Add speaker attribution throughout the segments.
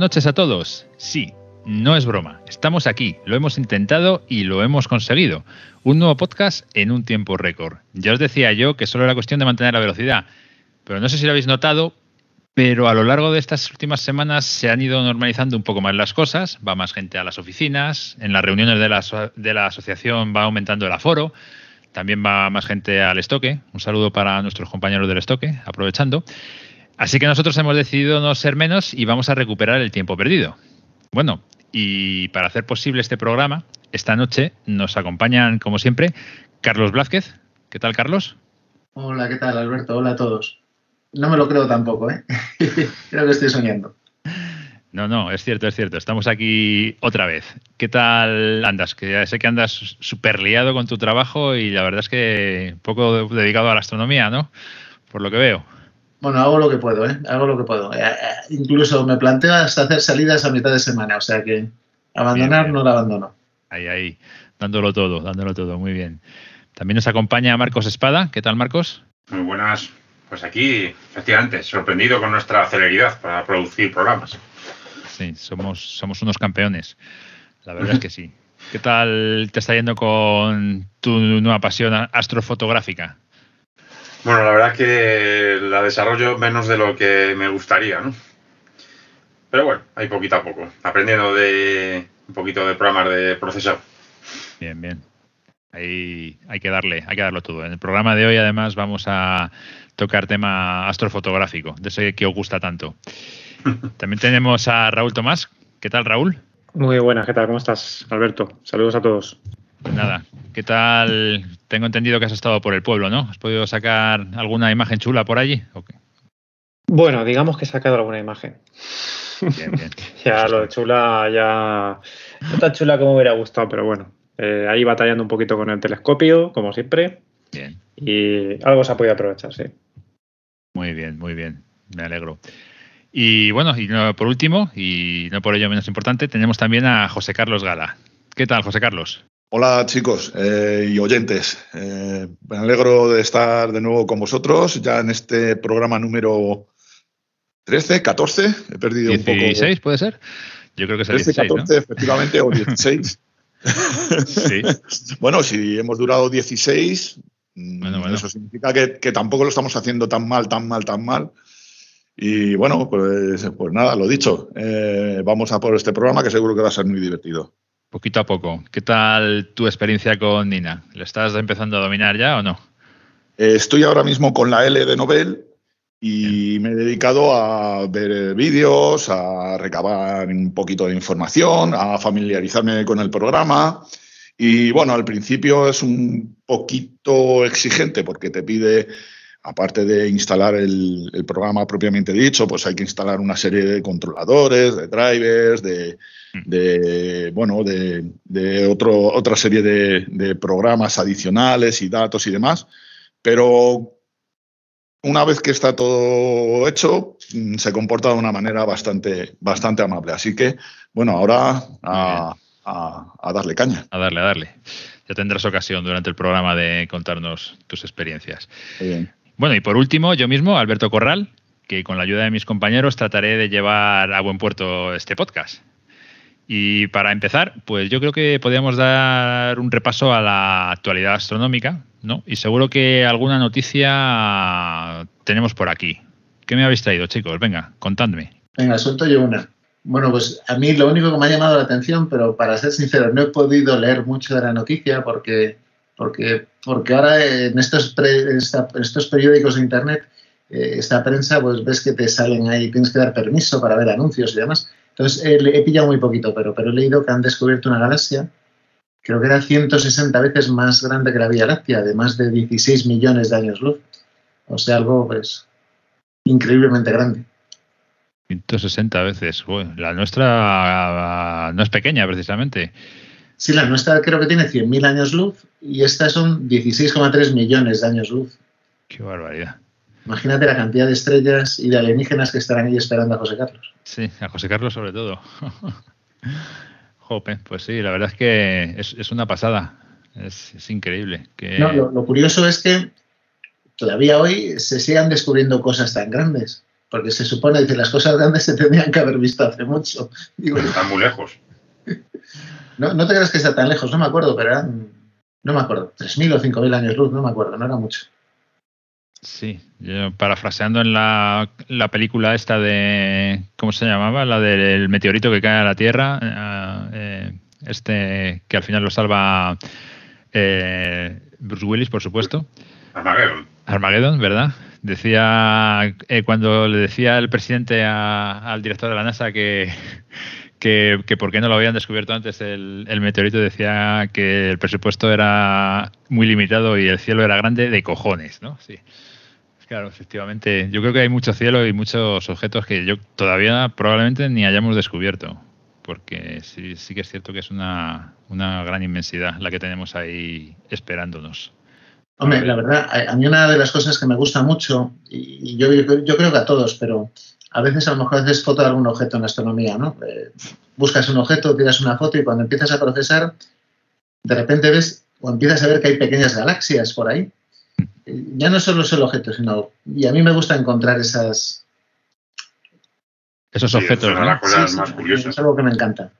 Speaker 1: Noches a todos. Sí, no es broma. Estamos aquí, lo hemos intentado y lo hemos conseguido. Un nuevo podcast en un tiempo récord. Ya os decía yo que solo era cuestión de mantener la velocidad. Pero no sé si lo habéis notado, pero a lo largo de estas últimas semanas se han ido normalizando un poco más las cosas. Va más gente a las oficinas, en las reuniones de la, de la asociación va aumentando el aforo. También va más gente al estoque. Un saludo para nuestros compañeros del estoque, aprovechando. Así que nosotros hemos decidido no ser menos y vamos a recuperar el tiempo perdido. Bueno, y para hacer posible este programa, esta noche nos acompañan, como siempre, Carlos Blázquez. ¿Qué tal, Carlos?
Speaker 2: Hola, ¿qué tal, Alberto? Hola a todos. No me lo creo tampoco, ¿eh? creo que estoy soñando.
Speaker 1: No, no, es cierto, es cierto. Estamos aquí otra vez. ¿Qué tal andas? Que ya sé que andas súper liado con tu trabajo y la verdad es que poco dedicado a la astronomía, ¿no? Por lo que veo.
Speaker 2: Bueno, hago lo que puedo, ¿eh? Hago lo que puedo. Eh, eh, incluso me planteo hasta hacer salidas a mitad de semana, o sea que abandonar no la abandono.
Speaker 1: Ahí, ahí, dándolo todo, dándolo todo, muy bien. También nos acompaña Marcos Espada. ¿Qué tal, Marcos?
Speaker 3: Muy buenas. Pues aquí, efectivamente, sorprendido con nuestra celeridad para producir programas.
Speaker 1: Sí, somos, somos unos campeones. La verdad es que sí. ¿Qué tal te está yendo con tu nueva pasión astrofotográfica?
Speaker 3: Bueno, la verdad que la desarrollo menos de lo que me gustaría, ¿no? Pero bueno, ahí poquito a poco, aprendiendo de un poquito de programas de procesado.
Speaker 1: Bien, bien. Ahí hay que darle, hay que darlo todo. En el programa de hoy, además, vamos a tocar tema astrofotográfico, de ese que os gusta tanto. También tenemos a Raúl Tomás. ¿Qué tal, Raúl?
Speaker 4: Muy buenas, ¿qué tal? ¿Cómo estás, Alberto? Saludos a todos.
Speaker 1: Pues nada, ¿qué tal? Tengo entendido que has estado por el pueblo, ¿no? ¿Has podido sacar alguna imagen chula por allí?
Speaker 4: Bueno, digamos que he sacado alguna imagen. Bien, bien. ya lo de chula, ya no tan chula como me hubiera gustado, pero bueno. Eh, ahí batallando un poquito con el telescopio, como siempre. Bien. Y algo se ha podido aprovechar, sí.
Speaker 1: Muy bien, muy bien. Me alegro. Y bueno, y por último, y no por ello menos importante, tenemos también a José Carlos Gala. ¿Qué tal, José Carlos?
Speaker 5: Hola chicos eh, y oyentes. Eh, me alegro de estar de nuevo con vosotros ya en este programa número 13, 14. He perdido un poco.
Speaker 1: 16 puede ser. Yo creo que es el
Speaker 5: 13, 14, efectivamente, o 16. sí. Bueno, si hemos durado 16, mm, eso significa que, tampoco lo estamos haciendo tan mal, tan mal, tan mal. Y bueno, pues, pues nada, lo dicho. Eh, vamos a por este programa que seguro que va a ser muy divertido
Speaker 1: poquito a poco. ¿Qué tal tu experiencia con Nina? ¿Lo estás empezando a dominar ya o no?
Speaker 5: Eh, estoy ahora mismo con la L de Nobel y me he dedicado a ver vídeos, a recabar un poquito de información, a familiarizarme con el programa. Y bueno, al principio es un poquito exigente porque te pide, aparte de instalar el, el programa propiamente dicho, pues hay que instalar una serie de controladores, de drivers, de, de, bueno, de, otro, otra serie de, programas adicionales y datos y demás. Pero una vez que está todo hecho, mm, se comporta de una manera bastante, bastante amable. Así que, bueno, ahora a, darle caña.
Speaker 1: A darle, a darle. Ya tendrás ocasión durante el programa de contarnos tus experiencias. Bueno, y por último, yo mismo, Alberto Corral, que con la ayuda de mis compañeros trataré de llevar a buen puerto este podcast. Y para empezar, pues yo creo que podríamos dar un repaso a la actualidad astronómica, ¿no? Y seguro que alguna noticia tenemos por aquí. ¿Qué me habéis traído, chicos? Venga, contadme.
Speaker 2: Venga, suelto yo una. Bueno, pues a mí lo único que me ha llamado la atención, pero para ser sincero, no he podido leer mucho de la noticia porque, porque, porque ahora en estos, estos periódicos de Internet, eh, esta prensa, pues ves que te salen ahí, tienes que dar permiso para ver anuncios y demás. Entonces, eh, he pillado muy poquito, pero, pero he leído que han descubierto una galaxia, creo que era 160 veces más grande que la Vía Láctea, de más de 16 millones de años luz. O sea, algo pues increíblemente grande.
Speaker 1: 160 veces. la nuestra no es pequeña, precisamente.
Speaker 2: Sí, la nuestra creo que tiene 100.000 años luz y estas son 16,3 millones de años luz.
Speaker 1: Qué barbaridad.
Speaker 2: Imagínate la cantidad de estrellas y de alienígenas que estarán ahí esperando a José Carlos.
Speaker 1: Sí, a José Carlos sobre todo. Jope, pues sí, la verdad es que es, una pasada. Es, increíble.
Speaker 2: lo, curioso es que todavía hoy se sigan descubriendo cosas tan grandes. porque se supone que las cosas grandes se tendrían que haber visto hace mucho.
Speaker 3: Digo, están muy lejos.
Speaker 2: No, no te creas que está tan lejos, no me acuerdo, pero eran, no me acuerdo, 3.000 o 5.000 años luz, no me acuerdo, no era mucho.
Speaker 1: Sí, yo parafraseando en la, la, película esta de, ¿cómo se llamaba? La del meteorito que cae a la Tierra, eh, eh, este que al final lo salva eh, Bruce Willis, por supuesto.
Speaker 3: Armageddon.
Speaker 1: Armageddon, ¿verdad? Decía, cuando le decía el presidente al director de la NASA que, que, que, por qué no lo habían descubierto antes el, el, meteorito, decía que el presupuesto era muy limitado y el cielo era grande de cojones, ¿no? Sí. Claro, efectivamente. Yo creo que hay mucho cielo y muchos objetos que yo todavía probablemente ni hayamos descubierto, porque sí, sí que es cierto que es una, una gran inmensidad la que tenemos ahí esperándonos.
Speaker 2: Hombre, la verdad, a mí una de las cosas que me gusta mucho, y yo, yo creo que a todos, pero a veces a lo mejor haces foto de algún objeto en astronomía, ¿no? Eh, buscas un objeto, tiras una foto y cuando empiezas a procesar, de repente ves o empiezas a ver que hay pequeñas galaxias por ahí ya no solo es el objeto, sino. Y a mí me gusta encontrar esas.
Speaker 1: Esos objetos.
Speaker 3: Es más curiosas.
Speaker 2: Es algo que me encanta.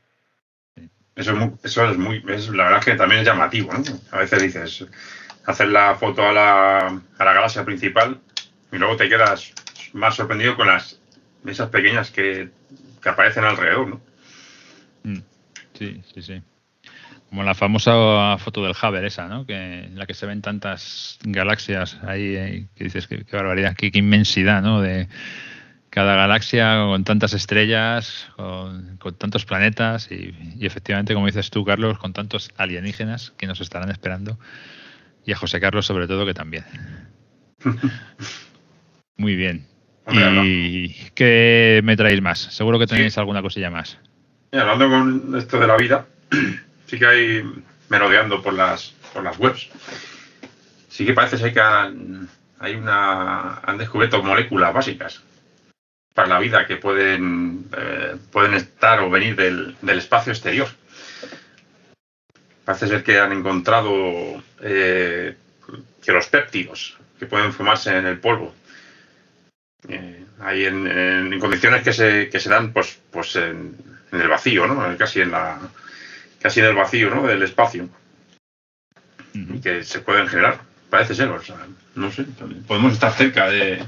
Speaker 3: Eso es, muy, eso es muy. la verdad que también es llamativo, ¿no? A veces dices. Hacer la foto a la, a la galaxia principal y luego te quedas más sorprendido con las esas pequeñas que, que aparecen alrededor, ¿no?
Speaker 1: Mm. Sí, sí, sí. Como la famosa foto del Hubble esa, ¿no? Que, en la que se ven tantas galaxias ahí, eh, que dices qué, barbaridad, qué, inmensidad, ¿no? De cada galaxia con tantas estrellas, con, tantos planetas y, efectivamente, como dices tú, Carlos, con tantos alienígenas que nos estarán esperando y a José Carlos sobre todo que también. Muy bien. ¿Y qué me traéis más? Seguro que tenéis alguna cosilla más.
Speaker 3: hablando con esto de la vida, sí que hay merodeando por las, por las webs. Sí que parece ser que han, hay una, han descubierto moléculas básicas para la vida que pueden, eh, pueden estar o venir del, espacio exterior. Parece ser que han encontrado eh, que los péptidos que pueden formarse en el polvo eh, hay en, condiciones que se, que se dan pues, pues en, en el vacío, ¿no? casi en la, casi del vacío, ¿no? Del espacio. Y que se pueden generar. Parece ser, o sea, no sé. Podemos estar cerca de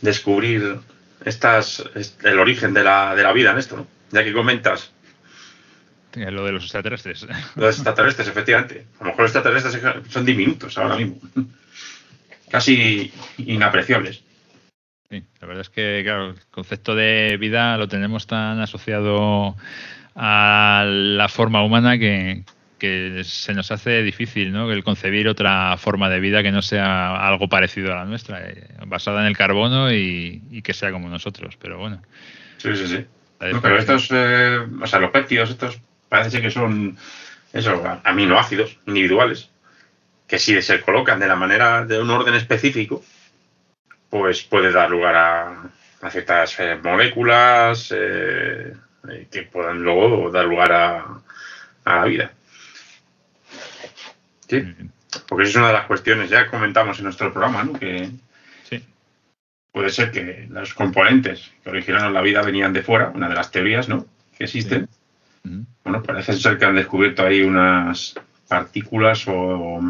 Speaker 3: descubrir estas, el origen de la, de la vida en esto, ¿no? Ya que comentas.
Speaker 1: Lo de los extraterrestres.
Speaker 3: Los extraterrestres, efectivamente. A lo mejor los extraterrestres son diminutos ahora mismo. Casi inapreciables.
Speaker 1: Sí, la verdad es que, claro, el concepto de vida lo tenemos tan asociado a la forma humana que, se nos hace difícil ¿no? el concebir otra forma de vida que no sea algo parecido a la nuestra, eh, basada en el carbono y, que sea como nosotros. Pero bueno.
Speaker 3: Sí, sí, sí. pero estos, eh, o sea, los péptidos, estos parece que son eso, aminoácidos individuales, que si se colocan de la manera de un orden específico, pues puede dar lugar a, ciertas eh, moléculas, eh, que puedan luego dar lugar a, la vida. Sí, porque esa es una de las cuestiones, ya comentamos en nuestro programa, ¿no? Que puede ser que los componentes que originaron la vida venían de fuera, una de las teorías, ¿no? Que existen. Bueno, parece ser que han descubierto ahí unas partículas o,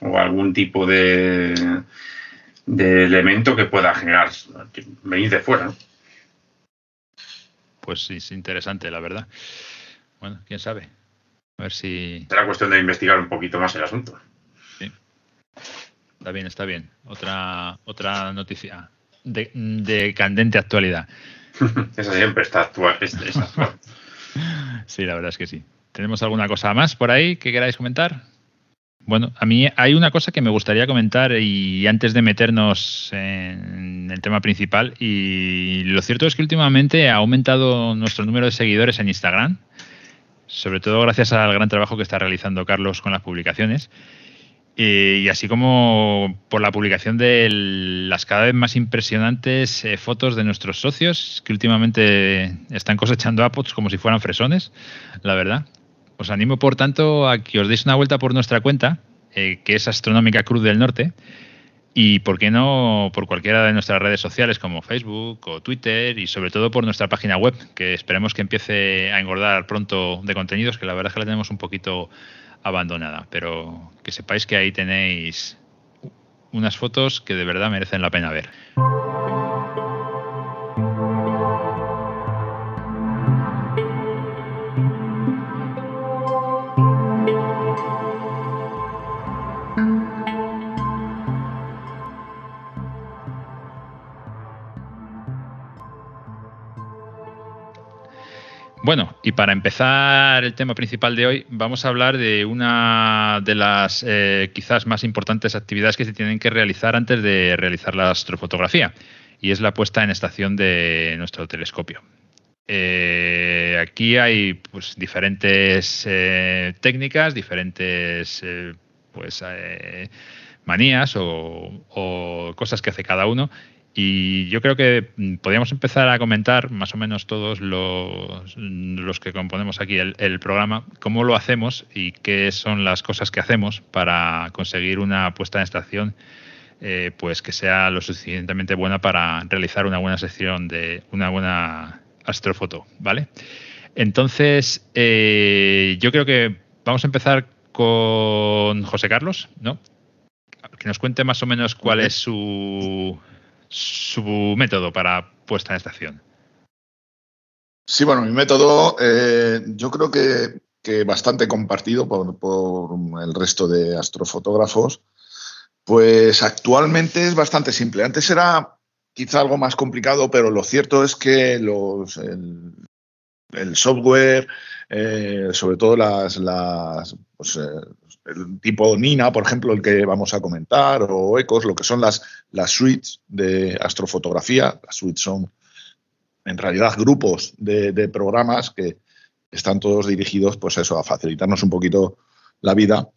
Speaker 3: algún tipo de, de elemento que pueda generar, venir de fuera, ¿no?
Speaker 1: pues sí, es interesante, la verdad. Bueno, quién sabe. A ver si.
Speaker 3: Será cuestión de investigar un poquito más el asunto. Sí.
Speaker 1: Está bien, está bien. Otra, otra noticia de, candente actualidad.
Speaker 3: Esa siempre está actual,
Speaker 1: sí, la verdad es que sí. ¿Tenemos alguna cosa más por ahí que queráis comentar? Bueno, a mí hay una cosa que me gustaría comentar y antes de meternos en el tema principal, y lo cierto es que últimamente ha aumentado nuestro número de seguidores en Instagram, sobre todo gracias al gran trabajo que está realizando Carlos con las publicaciones, y así como por la publicación de las cada vez más impresionantes eh, fotos de nuestros socios, que últimamente están cosechando apots como si fueran fresones, la verdad. Os animo, por tanto, a que os deis una vuelta por nuestra cuenta, eh, que es Astronómica Cruz del Norte, Y por qué no por cualquiera de nuestras redes sociales como Facebook o Twitter y sobre todo por nuestra página web, que esperemos que empiece a engordar pronto de contenidos, que la verdad es que la tenemos un poquito abandonada. Pero que sepáis que ahí tenéis unas fotos que de verdad merecen la pena ver. Bueno, y para empezar el tema principal de hoy, vamos a hablar de una de las eh, quizás más importantes actividades que se tienen que realizar antes de realizar la astrofotografía, y es la puesta en estación de nuestro telescopio. Eh, aquí hay pues, diferentes eh, técnicas, diferentes pues, manías o cosas que hace cada uno y yo creo que mm, podríamos empezar a comentar, más o menos todos los, los que componemos aquí el, programa, cómo lo hacemos y qué son las cosas que hacemos para conseguir una puesta en estación eh, pues que sea lo suficientemente buena para realizar una buena sección de una buena astrofoto, ¿vale? Entonces, eh, yo creo que vamos a empezar con José Carlos, ¿no? Que nos cuente más o menos cuál es su su método para puesta en estación.
Speaker 5: Sí, bueno, mi método eh, yo creo que, bastante compartido por, el resto de astrofotógrafos. Pues actualmente es bastante simple. Antes era quizá algo más complicado, pero lo cierto es que los, el, software, eh, sobre todo las, las pues, eh, el tipo Nina, por ejemplo, el que vamos a comentar, o Ecos, lo que son las, las suites de astrofotografía. Las suites son, en realidad, grupos de, programas que están todos dirigidos, pues eso, a facilitarnos un poquito la vida.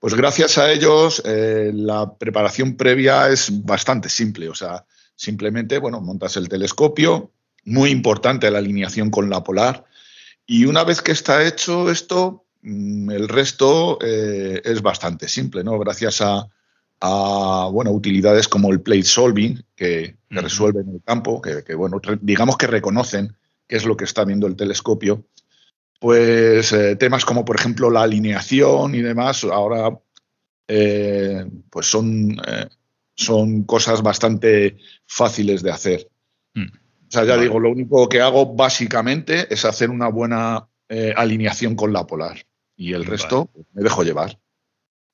Speaker 5: Pues gracias a ellos, eh, la preparación previa es bastante simple. O sea, simplemente, bueno, montas el telescopio, muy importante la alineación con la polar. Y una vez que está hecho esto, el resto eh, es bastante simple, ¿no? Gracias a, bueno, utilidades como el plate solving, que, resuelven el campo, que, bueno, digamos que reconocen qué es lo que está viendo el telescopio. Pues eh, temas como, por ejemplo, la alineación y demás, ahora eh, pues son, son cosas bastante fáciles de hacer. Mm. O sea, ya digo, lo único que hago básicamente es hacer una buena alineación con la polar y el resto me dejo llevar.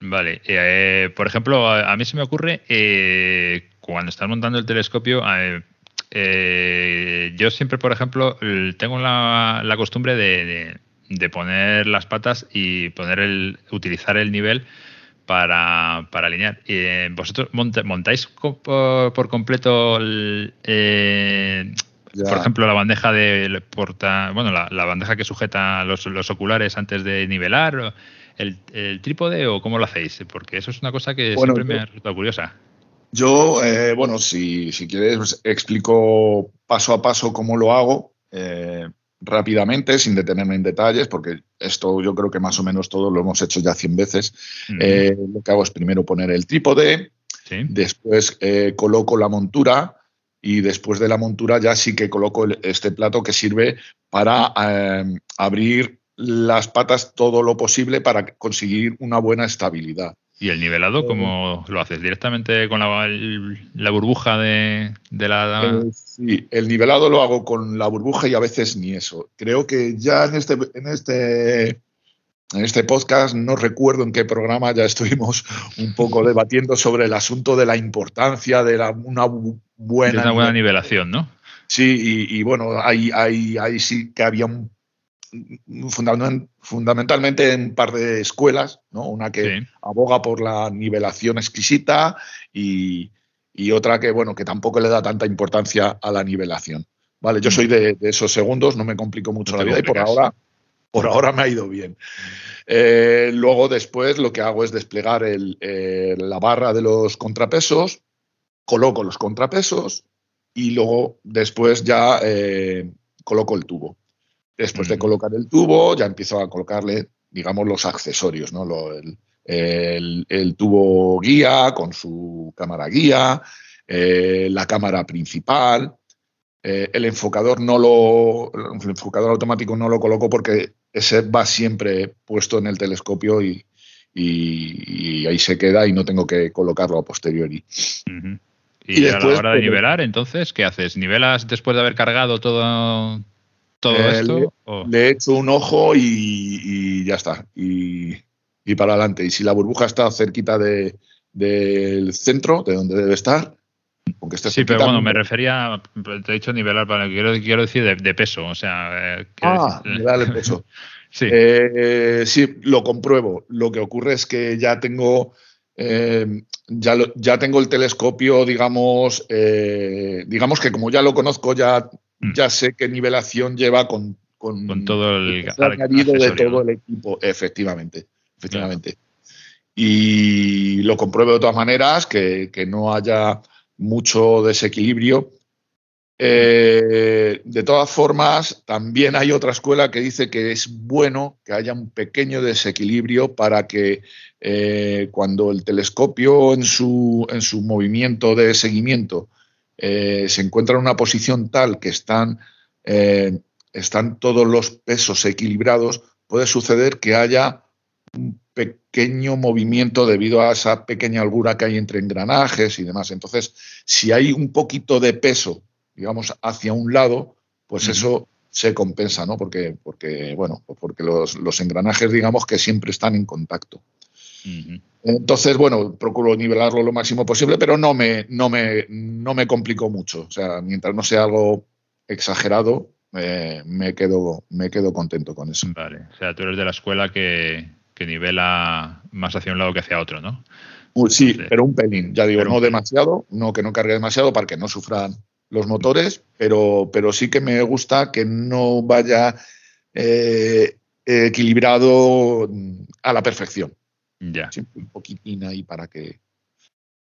Speaker 1: Vale, eh, por ejemplo, a, mí se me ocurre eh, cuando estás montando el telescopio, eh, yo siempre, por ejemplo, tengo la, costumbre de, poner las patas y poner el, utilizar el nivel para, para alinear. ¿Vosotros montáis por, completo el, por ejemplo, la bandeja de porta, bueno, la, bandeja que sujeta los, oculares antes de nivelar, el, trípode o cómo lo hacéis, porque eso es una cosa que siempre me ha resultado curiosa.
Speaker 5: Yo, eh, bueno, si, quieres, pues, explico paso a paso cómo lo hago. Eh, rápidamente, sin detenerme en detalles, porque esto yo creo que más o menos todo lo hemos hecho ya 100 veces. Eh, lo que hago es primero poner el trípode, después coloco la montura, y después de la montura ya sí que coloco este plato que sirve para eh, abrir las patas todo lo posible para conseguir una buena estabilidad.
Speaker 1: ¿Y el nivelado cómo lo haces? ¿Directamente con la, burbuja de, la...?
Speaker 5: Eh, sí, el nivelado lo hago con la burbuja y a veces ni eso. Creo que ya en este, en este en este podcast, no recuerdo en qué programa, ya estuvimos un poco debatiendo sobre el asunto de la importancia de una buena,
Speaker 1: una buena nivelación, ¿no?
Speaker 5: Sí, y, bueno, ahí, ahí, sí que había un, fundamentalmente en un par de escuelas, ¿no? Una que aboga por la nivelación exquisita y, otra que, bueno, que tampoco le da tanta importancia a la nivelación. Vale, yo mm. soy de, esos segundos, no me complico mucho la vida y por ahora por ahora me ha ido bien. Eh, luego después lo que hago es desplegar eh, la barra de los contrapesos, coloco los contrapesos y luego después ya eh, coloco el tubo. Después de colocar el tubo ya empiezo a colocarle, digamos, los accesorios, ¿no? el, el, tubo guía con su cámara guía, eh, la cámara principal. Eh, el enfocador no lo, el enfocador automático no lo coloco porque ese va siempre puesto en el telescopio y, ahí se queda y no tengo que colocarlo a posteriori.
Speaker 1: Y, a la hora de nivelar, entonces, ¿qué haces? ¿Nivelas después de haber cargado todo, todo eh, esto?
Speaker 5: Le, he hecho un ojo y, ya está. Y, para adelante. Y si la burbuja está cerquita del centro, de donde debe estar,
Speaker 1: aunque esté Sí, pero bueno, me refería, te he dicho nivelar, para quiero, quiero decir de, peso. O sea,
Speaker 5: eh, ah, nivelar el peso. sí. Eh, sí, lo compruebo. Lo que ocurre es que ya tengo eh, ya, ya tengo el telescopio, digamos, eh, digamos que como ya lo conozco, ya, mm. ya sé qué nivelación lleva con,
Speaker 1: con, todo el,
Speaker 5: añadido de todo el equipo, efectivamente, efectivamente. Y lo compruebo de todas maneras, que, que no haya mucho desequilibrio. Eh, de todas formas, también hay otra escuela que dice que es bueno que haya un pequeño desequilibrio para que eh, cuando el telescopio en su, en su movimiento de seguimiento eh, se encuentra en una posición tal que están, están todos los pesos equilibrados, puede suceder que haya un pequeño movimiento debido a esa pequeña holgura que hay entre engranajes y demás. Entonces, si hay un poquito de peso, digamos, hacia un lado, pues eso se compensa, ¿no? Porque, porque bueno, porque los, los, engranajes, digamos, que siempre están en contacto. Entonces, bueno, procuro nivelarlo lo máximo posible, pero no me, no me, no me complico mucho. O sea, mientras no sea algo exagerado, eh, me, quedo, me quedo contento con eso.
Speaker 1: Vale. O sea, tú eres de la escuela que, nivela más hacia un lado que hacia otro, ¿no?
Speaker 5: sí, pero un pelín. Ya digo, no demasiado, no que no cargue demasiado para que no sufran los motores, pero, pero sí que me gusta que no vaya eh, equilibrado a la perfección.
Speaker 1: Ya.
Speaker 5: un poquitín ahí para que.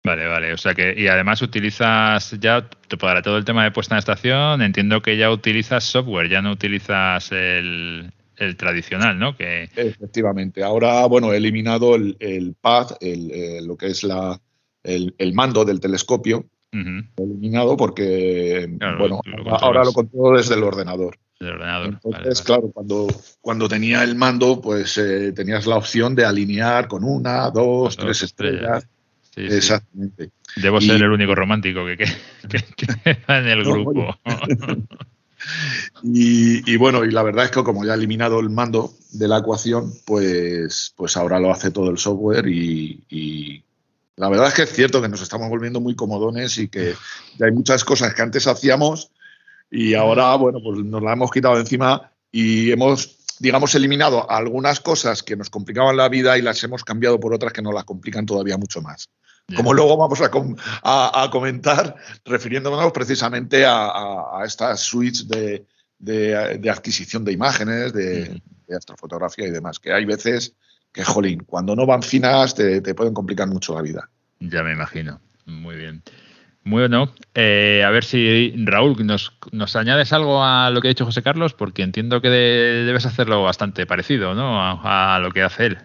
Speaker 1: Vale, vale. O sea que, y además utilizas ya para todo el tema de puesta en estación, entiendo que ya utilizas software, ya no utilizas el, tradicional, ¿no? Que...
Speaker 5: Efectivamente. Ahora, bueno, he eliminado el, pad, el, lo que es la, el, mando del telescopio. Eliminado porque, bueno, ahora lo controlo desde el ordenador. Entonces, claro, cuando, cuando tenía el mando, pues eh, tenías la opción de alinear con una, dos, tres estrellas. Exactamente.
Speaker 1: Debo ser el único romántico que, queda en el grupo.
Speaker 5: y, bueno, y la verdad es que como ya he eliminado el mando de la ecuación, pues, pues ahora lo hace todo el software y, y la verdad es que es cierto que nos estamos volviendo muy comodones y que hay muchas cosas que antes hacíamos y ahora, bueno, pues nos la hemos quitado de encima y hemos, digamos, eliminado algunas cosas que nos complicaban la vida y las hemos cambiado por otras que nos las complican todavía mucho más. Como luego vamos a, comentar, refiriéndonos precisamente a, estas suites de, adquisición de imágenes, de, astrofotografía y demás, que hay veces que, jolín, cuando no van finas te, te pueden complicar mucho la vida.
Speaker 1: Ya me imagino. Muy bien. Bueno, eh, a ver si Raúl nos, nos, añades algo a lo que ha dicho José Carlos, porque entiendo que debes hacerlo bastante parecido, ¿no? A, lo que hace él.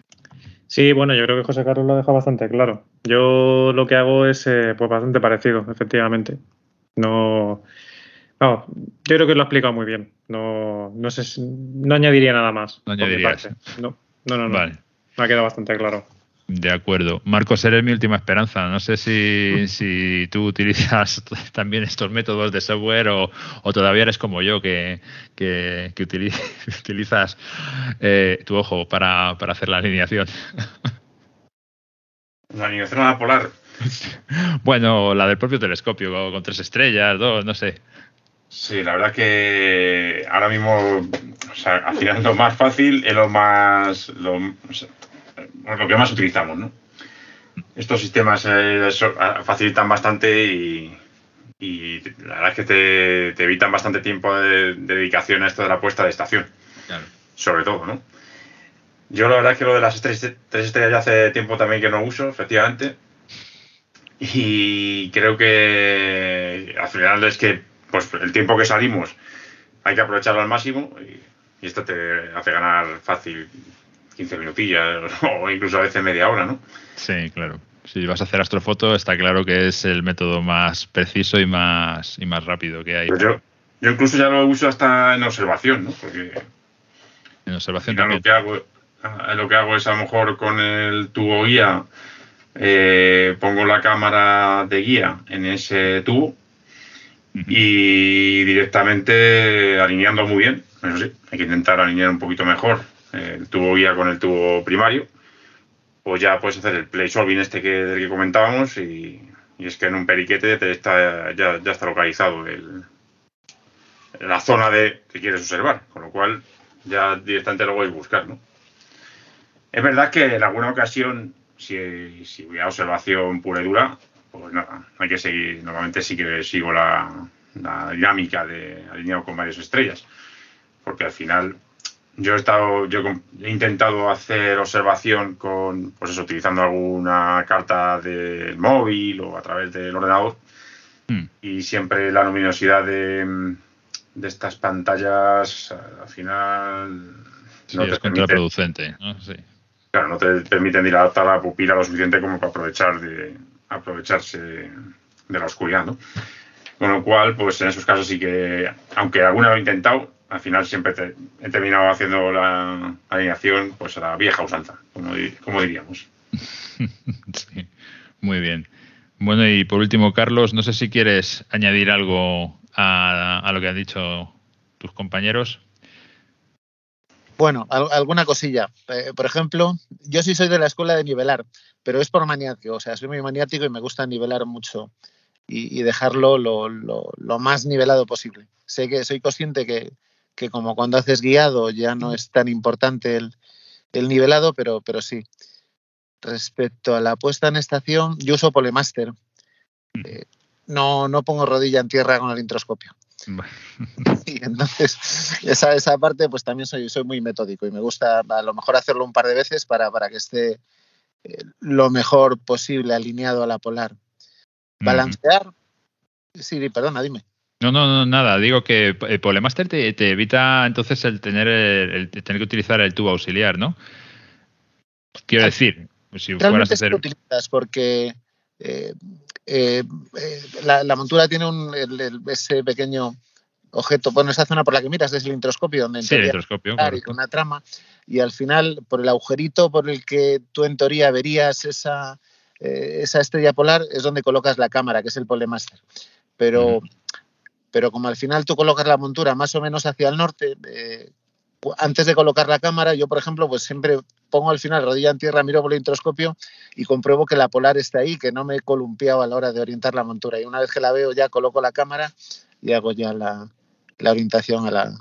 Speaker 4: Sí, bueno, yo creo que José Carlos lo deja bastante claro. Yo lo que hago es eh, pues bastante parecido, efectivamente. No, no, yo creo que lo ha explicado muy bien. No, no sé, no añadiría nada más.
Speaker 1: No añadirías.
Speaker 4: No, no, no, no. Vale. Me ha quedado bastante claro.
Speaker 1: De acuerdo. Marcos, eres mi última esperanza. No sé si, si tú utilizas también estos métodos de software o, todavía eres como yo que, que, utilizas eh, tu ojo para, hacer la alineación.
Speaker 3: La alineación a la polar.
Speaker 1: Bueno, la del propio telescopio, con tres estrellas, dos, no sé.
Speaker 3: Sí, la verdad que ahora mismo, o sea, haciendo más fácil es lo más, lo, lo que más utilizamos, ¿no? Estos sistemas eh, facilitan bastante y, la verdad es que te, evitan bastante tiempo de, dedicación a esto de la puesta de estación. Sobre todo, ¿no? Yo la verdad es que lo de las tres, estrellas ya hace tiempo también que no uso, efectivamente. Y creo que al final es que pues el tiempo que salimos hay que aprovecharlo al máximo y, y esto te hace ganar fácil 15 minutillas o incluso a veces media hora, ¿no?
Speaker 1: Sí, claro. Si vas a hacer astrofoto, está claro que es el método más preciso y más, y más rápido que hay.
Speaker 3: Pues yo, yo incluso ya lo uso hasta en observación, ¿no? Porque
Speaker 1: en observación
Speaker 3: lo que hago ah, lo que hago es a lo mejor con el tubo guía eh, pongo la cámara de guía en ese tubo y directamente alineando muy bien. Eso sí, hay que intentar alinear un poquito mejor el tubo guía con el tubo primario. Pues ya puedes hacer el play solving este que, del que comentábamos y, es que en un periquete te está, ya, ya está localizado el, la zona de que quieres observar, con lo cual ya directamente lo voy a buscar, ¿no? Es verdad que en alguna ocasión, si, si voy a observación pura y dura, pues nada, hay que seguir, normalmente sí que sigo la, dinámica de alineado con varias estrellas, porque al final yo he estado, yo he intentado hacer observación con, pues eso, utilizando alguna carta del móvil o a través del ordenador, hmm. y siempre la luminosidad de, de estas pantallas al final
Speaker 1: no es contraproducente, ¿no? Sí.
Speaker 3: Claro, no te permiten dilatar la pupila lo suficiente como para aprovechar de, aprovecharse de la oscuridad. Con lo cual, pues en esos casos sí que, aunque alguna lo he intentado, al final siempre he terminado haciendo la alineación pues a la vieja usanza, como, como diríamos.
Speaker 1: sí, muy bien. Bueno, y por último, Carlos, no sé si quieres añadir algo a lo que han dicho tus compañeros.
Speaker 2: Bueno, alguna cosilla. Eh, por ejemplo, yo sí soy de la escuela de nivelar, pero es por maniático. O sea, soy muy maniático y me gusta nivelar mucho y, dejarlo lo, lo, más nivelado posible. Sé que soy consciente que, que, como cuando haces guiado ya no es tan importante el, el nivelado, pero, pero sí. Respecto a la puesta en estación, yo uso Polemaster. Mm. Eh, no, no pongo rodilla en tierra con el introscopio. Y entonces, esa, esa parte, pues también soy, soy muy metódico y me gusta a lo mejor hacerlo un par de veces para, para que esté eh, lo mejor posible alineado a la polar. Balancear. Sí, perdona, dime.
Speaker 1: No, no, no, nada. Digo que el Polemaster te, te evita entonces el tener, el, tener que utilizar el tubo auxiliar, ¿no? Quiero decir, si fueras a hacer.
Speaker 2: Lo utilizas porque eh, eh, la, montura tiene un, ese pequeño objeto, bueno, esa zona por la que miras es el introscopio, donde
Speaker 1: sí, el introscopio,
Speaker 2: una trama, y al final, por el agujerito por el que tú en teoría verías esa, eh, esa estrella polar, es donde colocas la cámara, que es el Polemaster. Pero, pero como al final tú colocas la montura más o menos hacia el norte, antes de colocar la cámara, yo, por ejemplo, pues siempre pongo al final rodilla en tierra, miro por el introscopio y compruebo que la polar está ahí, que no me he columpiado a la hora de orientar la montura. Y una vez que la veo, ya coloco la cámara y hago ya la, orientación a la,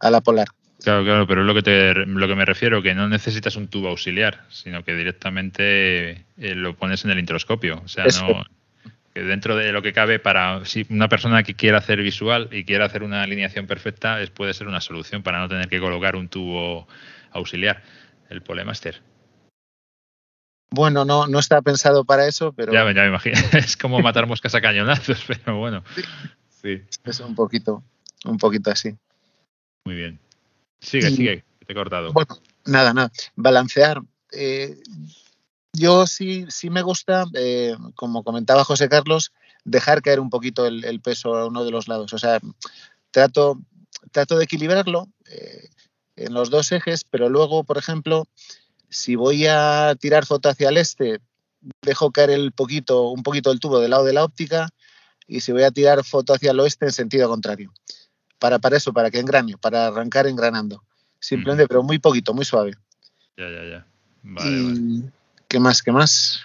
Speaker 2: a la polar.
Speaker 1: Claro, claro, pero es lo que, te, lo que me refiero, que no necesitas un tubo auxiliar, sino que directamente eh, lo pones en el introscopio. O sea, no que dentro de lo que cabe para si una persona que quiera hacer visual y quiera hacer una alineación perfecta es, puede ser una solución para no tener que colocar un tubo auxiliar el Polemaster.
Speaker 2: Bueno no no está pensado para eso pero
Speaker 1: ya, ya me imagino. Es como matar moscas a cañonazos pero bueno. Sí.
Speaker 2: Es un poquito un poquito así.
Speaker 1: Muy bien. Sigue sigue te he cortado.
Speaker 2: bueno nada nada. Balancear eh, yo sí, sí me gusta, eh, como comentaba José Carlos, dejar caer un poquito el, peso a uno de los lados. O sea, trato, trato de equilibrarlo eh, en los dos ejes, pero luego, por ejemplo, si voy a tirar foto hacia el este, dejo caer el poquito, un poquito el tubo del lado de la óptica y si voy a tirar foto hacia el oeste en sentido contrario. Para, para eso, para que engrane, para arrancar engranando. Simplemente, pero muy poquito, muy suave.
Speaker 1: Ya, ya, ya. Vale, vale.
Speaker 2: ¿Qué más? ¿Qué más?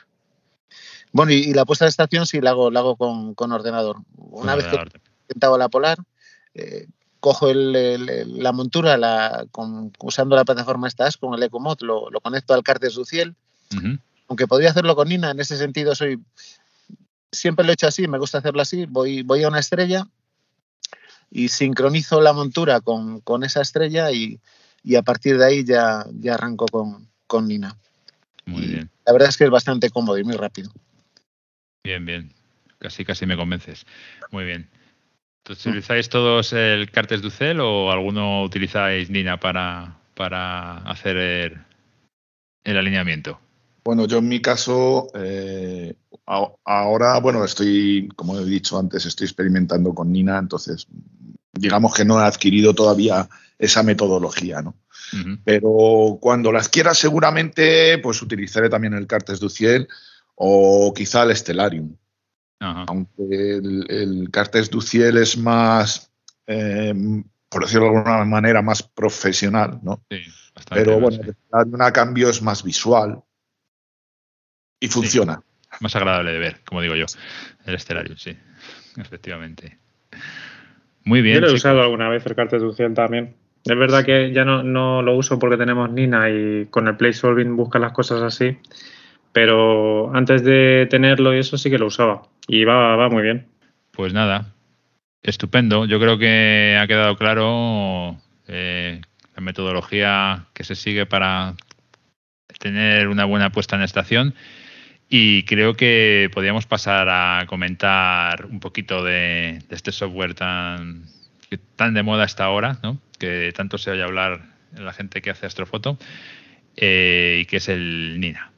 Speaker 2: Bueno, y, la puesta de estación sí la hago, la hago con, ordenador. Una vez que he intentado la polar, eh, cojo la montura la, usando la plataforma estas con el EcoMod, lo, lo conecto al Cartes Duciel. Aunque podría hacerlo con Nina, en ese sentido soy siempre lo he hecho así, me gusta hacerlo así. Voy, voy a una estrella y sincronizo la montura con, esa estrella y, a partir de ahí ya, ya arranco con, con Nina.
Speaker 1: Muy bien.
Speaker 2: La verdad es que es bastante cómodo y muy rápido.
Speaker 1: Bien, bien. Casi, casi me convences. Muy bien. Entonces, ¿utilizáis todos el Cartes Ducel o alguno utilizáis Nina para, para hacer el alineamiento?
Speaker 5: Bueno, yo en mi caso, eh, ahora, bueno, estoy, como he dicho antes, estoy experimentando con Nina, entonces digamos que no he adquirido todavía esa metodología, ¿no? Pero cuando la adquiera seguramente, pues utilizaré también el Cartes du Ciel o quizá el Stellarium. Aunque el, el, Cartes du Ciel es más, eh, por decirlo de alguna manera, más profesional, ¿no? Sí, Pero bueno, el Stellarium a cambio es más visual y funciona.
Speaker 1: Más agradable de ver, como digo yo, el Stellarium, sí, efectivamente. Muy bien.
Speaker 4: Yo lo he usado alguna vez el Cartes du Ciel también. Es verdad que ya no, no, lo uso porque tenemos Nina y con el Play Solving busca las cosas así, pero antes de tenerlo y eso sí que lo usaba y va, va muy bien.
Speaker 1: Pues nada, estupendo. Yo creo que ha quedado claro eh, la metodología que se sigue para tener una buena puesta en estación y creo que podríamos pasar a comentar un poquito de, este software tan, tan de moda hasta ahora, ¿no? Que tanto se oye hablar la gente que hace astrofoto, eh, y que es el Nina.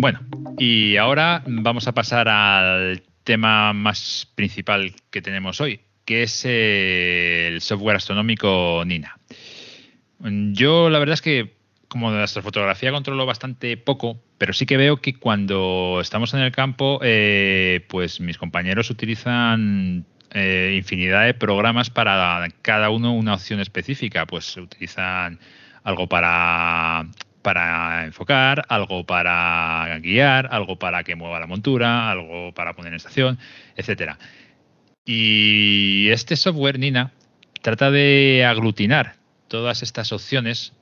Speaker 1: Bueno, y ahora vamos a pasar al tema más principal que tenemos hoy, que es el software astronómico Nina. Yo la verdad es que como de la astrofotografía controlo bastante poco, pero sí que veo que cuando estamos en el campo, eh, pues mis compañeros utilizan eh, infinidad de programas para cada uno una opción específica. Pues utilizan algo para, para enfocar, algo para guiar, algo para que mueva la montura, algo para poner en estación, etcétera. Y este software, Nina, trata de aglutinar todas estas opciones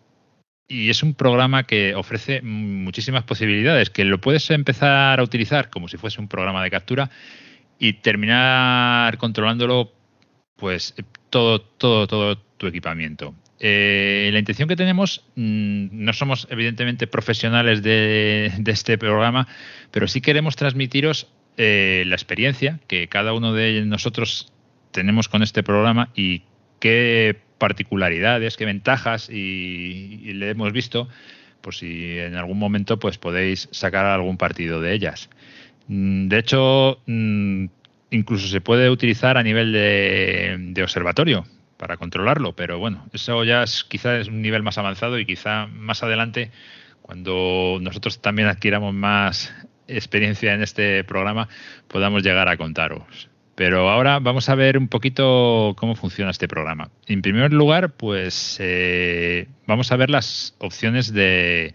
Speaker 1: y es un programa que ofrece muchísimas posibilidades, que lo puedes empezar a utilizar como si fuese un programa de captura y terminar controlándolo pues todo, todo, todo tu equipamiento. Eh, la intención que tenemos, mm, no somos evidentemente profesionales de, este programa, pero sí queremos transmitiros eh, la experiencia que cada uno de nosotros tenemos con este programa y qué particularidades, qué ventajas y, le hemos visto, por si en algún momento pues podéis sacar algún partido de ellas. Mm, de hecho, mm, incluso se puede utilizar a nivel de, observatorio para controlarlo, pero bueno, eso ya es quizás es un nivel más avanzado y quizá más adelante, cuando nosotros también adquiramos más experiencia en este programa, podamos llegar a contaros. Pero ahora vamos a ver un poquito cómo funciona este programa. En primer lugar, pues eh, vamos a ver las opciones de,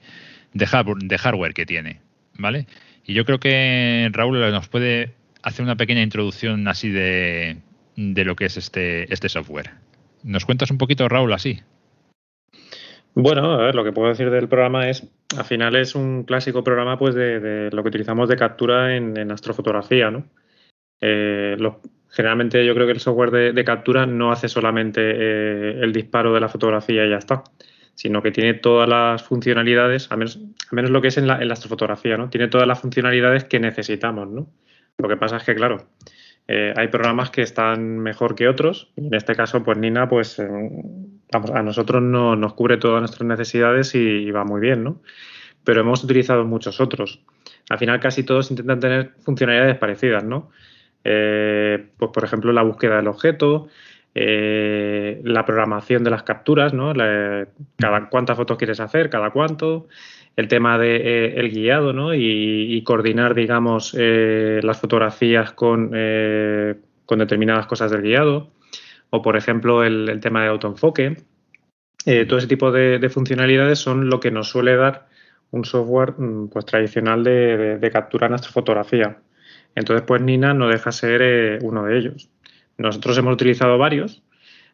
Speaker 1: hardware que tiene, ¿vale? Y yo creo que Raúl nos puede hacer una pequeña introducción así de, de lo que es este, este software. ¿Nos cuentas un poquito, Raúl, así?
Speaker 4: Bueno, a ver, lo que puedo decir del programa es, al final es un clásico programa pues de, lo que utilizamos de captura en, en astrofotografía, ¿no? Eh, generalmente yo creo que el software de, captura no hace solamente eh, el disparo de la fotografía y ya está, sino que tiene todas las funcionalidades, al menos, menos lo que es en la, astrofotografía, ¿no? Tiene todas las funcionalidades que necesitamos, ¿no? Lo que pasa es que, claro, eh, hay programas que están mejor que otros. Y en este caso, pues Nina, pues vamos, a nosotros no, nos cubre todas nuestras necesidades y, va muy bien, ¿no? Pero hemos utilizado muchos otros. Al final, casi todos intentan tener funcionalidades parecidas, ¿no? Eh, pues por ejemplo, la búsqueda del objeto, eh, la programación de las capturas, ¿no? cada, cuántas fotos quieres hacer, cada cuánto, el tema del de, eh, el guiado ¿no? y, coordinar, digamos, las fotografías con, con, determinadas cosas del guiado, o por ejemplo, el, tema de autoenfoque. todo ese tipo de, funcionalidades son lo que nos suele dar un software mm, pues, tradicional de, de captura en nuestra fotografía. Entonces, pues Nina no deja ser eh, uno de ellos. Nosotros hemos utilizado varios,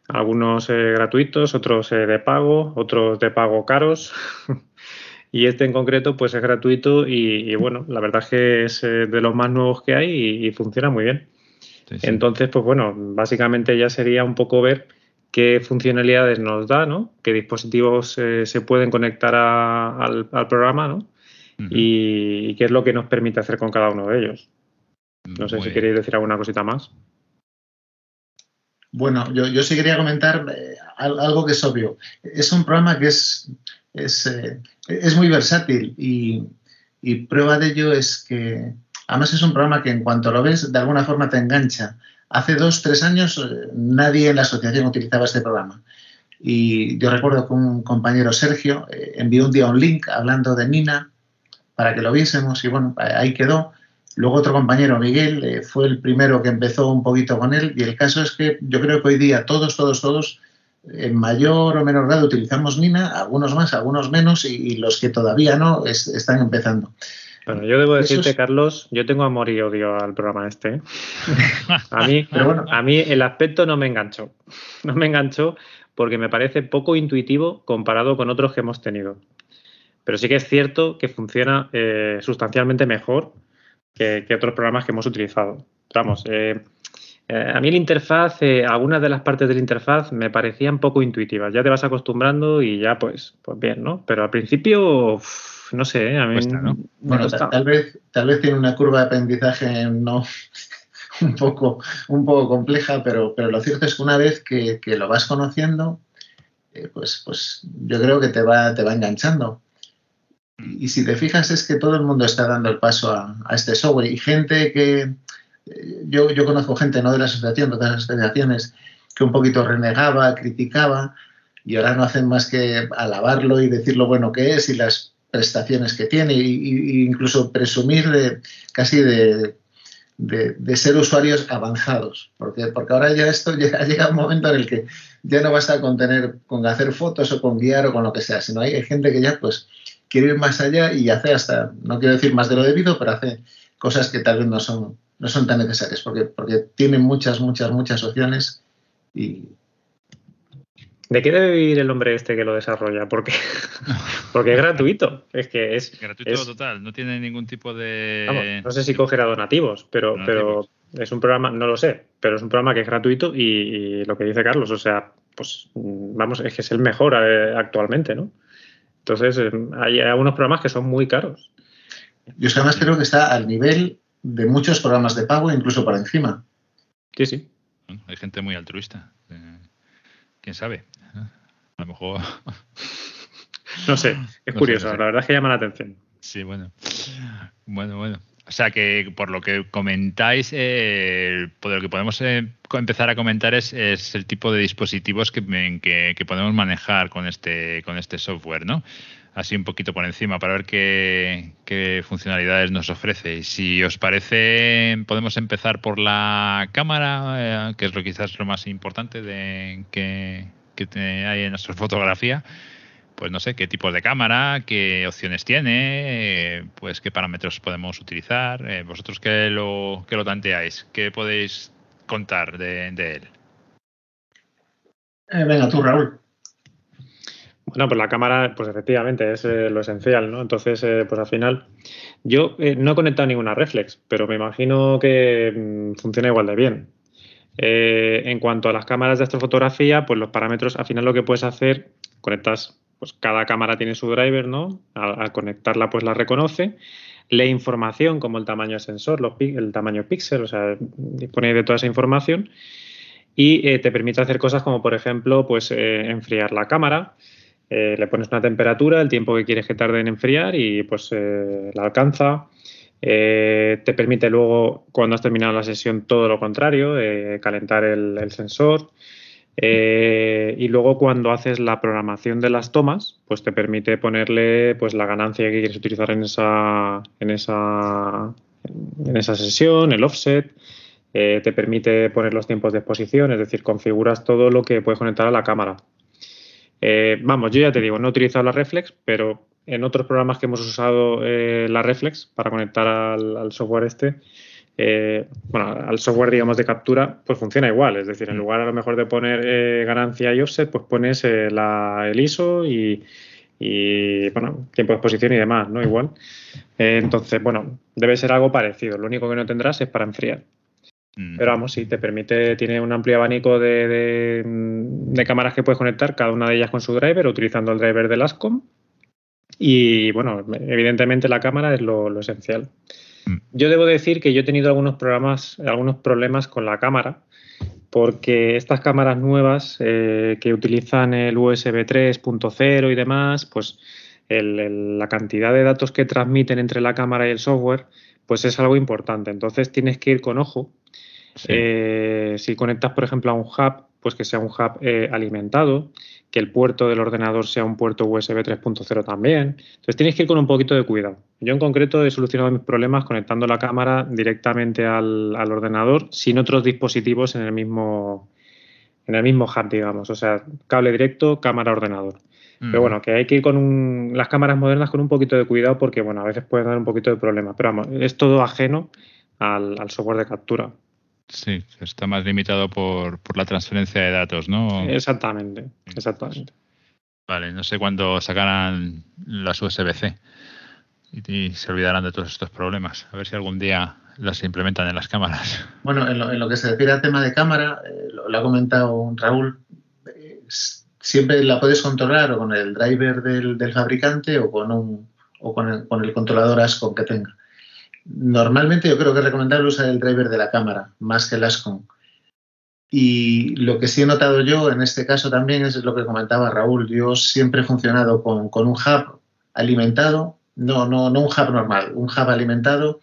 Speaker 4: algunos eh, gratuitos, otros eh, de pago, otros de pago caros. y este en concreto, pues es gratuito y, bueno, la verdad es que es de los más nuevos que hay y, funciona muy bien. Entonces, pues bueno, básicamente ya sería un poco ver qué funcionalidades nos da, ¿no? Qué dispositivos se pueden conectar al, al, programa, ¿no? y, qué es lo que nos permite hacer con cada uno de ellos. No sé si queréis decir alguna cosita más.
Speaker 2: Bueno, yo, sí quería comentar eh, algo que es obvio. Es un programa que es, es, eh, muy versátil y, prueba de ello es que además es un programa que en cuanto lo ves de alguna forma te engancha. Hace dos, tres años eh, nadie en la asociación utilizaba este programa. Y yo recuerdo que un compañero Sergio envió un día un link hablando de Nina para que lo viésemos y bueno, ahí quedó. Luego otro compañero, Miguel, eh, fue el primero que empezó un poquito con él y el caso es que yo creo que hoy día todos, todos, todos, en mayor o menor grado utilizamos Nina, algunos más, algunos menos y, los que todavía no están empezando.
Speaker 4: Bueno, yo debo decirte, Carlos, yo tengo amor y odio al programa este. ¿eh? A mí, Pero bueno, a mí el aspecto no me enganchó. No me enganchó porque me parece poco intuitivo comparado con otros que hemos tenido. Pero sí que es cierto que funciona eh, sustancialmente mejor que, otros programas que hemos utilizado. Vamos, eh, eh, a mí la interfaz, algunas de las partes de la interfaz me parecían poco intuitivas. Ya te vas acostumbrando y ya pues, pues bien, ¿no? Pero al principio, no sé, a mí ¿no?
Speaker 2: Bueno, tal, vez, tal vez tiene una curva de aprendizaje no un poco, un poco compleja, pero, pero lo cierto es que una vez que, lo vas conociendo, pues, pues yo creo que te va, te va enganchando. Y si te fijas es que todo el mundo está dando el paso a, este software. Y gente que, eh, yo, yo, conozco gente, no de la asociación, de otras asociaciones, que un poquito renegaba, criticaba y ahora no hacen más que alabarlo y decir lo bueno que es y las prestaciones que tiene. E incluso presumir de casi de, de, ser usuarios avanzados, porque, porque ahora ya esto llega, llega un momento en el que ya no basta con tener, con hacer fotos o con guiar o con lo que sea, sino hay gente que ya pues quiere ir más allá y hace hasta, no quiero decir más de lo debido, pero hace cosas que tal vez no son, no son tan necesarias, porque, porque tiene muchas, muchas, muchas opciones y...
Speaker 4: ¿De qué debe vivir el hombre este que lo desarrolla? Porque, porque es gratuito. Es que es.
Speaker 1: Gratuito total, no tiene ningún tipo de.
Speaker 4: no sé si cogerá donativos, pero, pero es un programa, no lo sé, pero es un programa que es gratuito y, y, lo que dice Carlos, o sea, pues vamos, es que es el mejor eh, actualmente, ¿no? Entonces, eh, hay algunos programas que son muy caros.
Speaker 2: Yo es que además creo que está al nivel de muchos programas de pago, incluso por encima.
Speaker 4: Sí, sí.
Speaker 1: hay gente muy altruista. ¿Quién sabe? A lo mejor.
Speaker 4: no sé, es curioso, la verdad es que llama la atención.
Speaker 1: Sí, bueno. Bueno, bueno. O sea que por lo que comentáis, eh, lo que podemos eh, empezar a comentar es, el tipo de dispositivos que, que, podemos manejar con este, con este software, ¿no? Así un poquito por encima para ver qué, funcionalidades nos ofrece. Y si os parece, podemos empezar por la cámara, eh, que es lo quizás lo más importante de que, que hay en nuestra fotografía pues no sé, qué tipo de cámara, qué opciones tiene, pues qué parámetros podemos utilizar. Eh, vosotros qué lo, qué lo tanteáis, qué podéis contar de, él.
Speaker 2: Eh, venga, tú, Raúl.
Speaker 4: Bueno, pues la cámara, pues efectivamente es eh, lo esencial, ¿no? Entonces, pues al final, yo no he conectado ninguna reflex, pero me imagino que mm, funciona igual de bien. en cuanto a las cámaras de astrofotografía, pues los parámetros, al final lo que puedes hacer, conectas pues cada cámara tiene su driver, ¿no? Al, conectarla, pues la reconoce. Lee información como el tamaño de sensor, el tamaño píxel, o sea, dispone de toda esa información y eh, te permite hacer cosas como, por ejemplo, pues eh, enfriar la cámara. Eh, le pones una temperatura, el tiempo que quieres que tarde en enfriar y pues la alcanza. te permite luego, cuando has terminado la sesión, todo lo contrario, calentar el sensor. Eh, y luego cuando haces la programación de las tomas, pues te permite ponerle pues la ganancia que quieres utilizar en esa, en esa, en esa sesión, el offset. Eh, te permite poner los tiempos de exposición, es decir, configuras todo lo que puedes conectar a la cámara. Eh, vamos, yo ya te digo, no he utilizado la Reflex, pero en otros programas que hemos usado la Reflex para conectar al software este, eh, bueno, al software, digamos, de captura, pues funciona igual. Es decir, en mm. lugar a lo mejor de poner eh, ganancia y offset, pues pones eh, la, el ISO y, bueno, tiempo de exposición y demás, ¿no? Igual. entonces, bueno, debe ser algo parecido. Lo único que no tendrás es para enfriar. Mm. Pero vamos, sí, te permite, tiene un amplio abanico de, de, cámaras que puedes conectar, cada una de ellas con su driver, utilizando el driver del ASCOM. Y bueno, evidentemente la cámara es lo, esencial. Yo debo decir que yo he tenido algunos programas, algunos problemas con la cámara, porque estas cámaras nuevas eh, que utilizan el USB 3.0 y demás, pues la cantidad de datos que transmiten entre la cámara y el software, pues es algo importante. Entonces tienes que ir con ojo. Eh, si conectas, por ejemplo, a un hub, pues que sea un hub eh, alimentado, que el puerto del ordenador sea un puerto USB 3.0 también. Entonces tienes que ir con un poquito de cuidado. Yo en concreto he solucionado mis problemas conectando la cámara directamente al, ordenador sin otros dispositivos en el mismo en el mismo hub, digamos. O sea, cable directo, cámara, ordenador. Pero bueno, que hay que ir con las cámaras modernas con un poquito de cuidado porque, bueno, a veces pueden dar un poquito de problemas. Pero vamos, es todo ajeno al, software de captura.
Speaker 1: Sí, está más limitado por, la transferencia de datos, ¿no?
Speaker 4: Exactamente, exactamente.
Speaker 1: Vale, no sé cuándo sacarán las USB-C y, se olvidarán de todos estos problemas. A ver si algún día las implementan en las cámaras.
Speaker 2: Bueno, en lo, que se refiere al tema de cámara, eh, lo, ha comentado Raúl, siempre la puedes controlar o con el driver del, fabricante o con un o con el, con el, controlador ASCON que tenga. Normalmente yo creo que es recomendable usar el driver de la cámara más que el ASCON. Y lo que sí he notado yo en este caso también es lo que comentaba Raúl. Yo siempre he funcionado con, un hub alimentado, no, no, no un hub normal, un hub alimentado.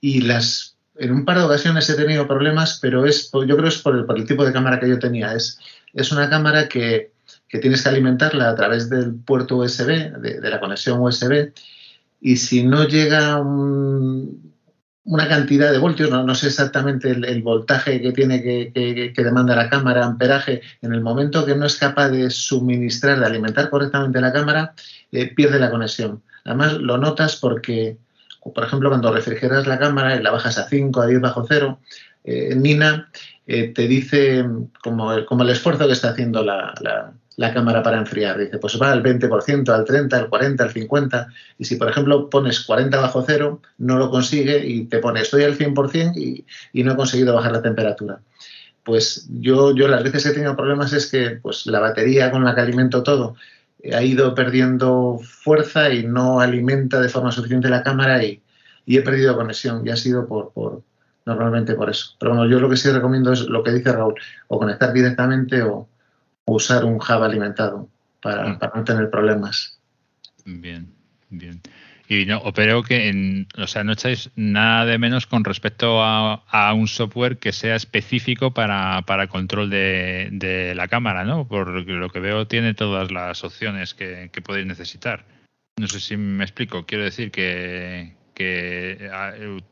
Speaker 2: Y las, en un par de ocasiones he tenido problemas, pero es, yo creo que es por el, por el tipo de cámara que yo tenía. Es, es una cámara que, tienes que alimentarla a través del puerto USB, de, la conexión USB, y si no llega una cantidad de voltios, no, sé exactamente el, voltaje que tiene que, demanda la cámara, amperaje, en el momento que no es capaz de suministrar, de alimentar correctamente la cámara, eh, pierde la conexión. Además, lo notas porque, por ejemplo, cuando refrigeras la cámara y la bajas a 5, a 10 bajo cero, eh, Nina eh, te dice como el, como el esfuerzo que está haciendo la, cámara para enfriar. Dice, pues va al 20%, al 30%, al 40%, al 50%. Y si, por ejemplo, pones 40 bajo cero, no lo consigue y te pone estoy al 100% y, y no he conseguido bajar la temperatura. Pues yo, yo las veces que he tenido problemas es que pues, la batería con la que alimento todo eh, ha ido perdiendo fuerza y no alimenta de forma suficiente la cámara y, he perdido conexión y ha sido por, normalmente por eso. Pero bueno, yo lo que sí recomiendo es lo que dice Raúl, o conectar directamente o, usar un Java alimentado para, mm. para, no tener problemas.
Speaker 1: Bien, bien. Y no, pero que, en, o sea, no echáis nada de menos con respecto a, a un software que sea específico para, para control de, de, la cámara, ¿no? Por lo que veo, tiene todas las opciones que, que podéis necesitar. No sé si me explico. Quiero decir que, que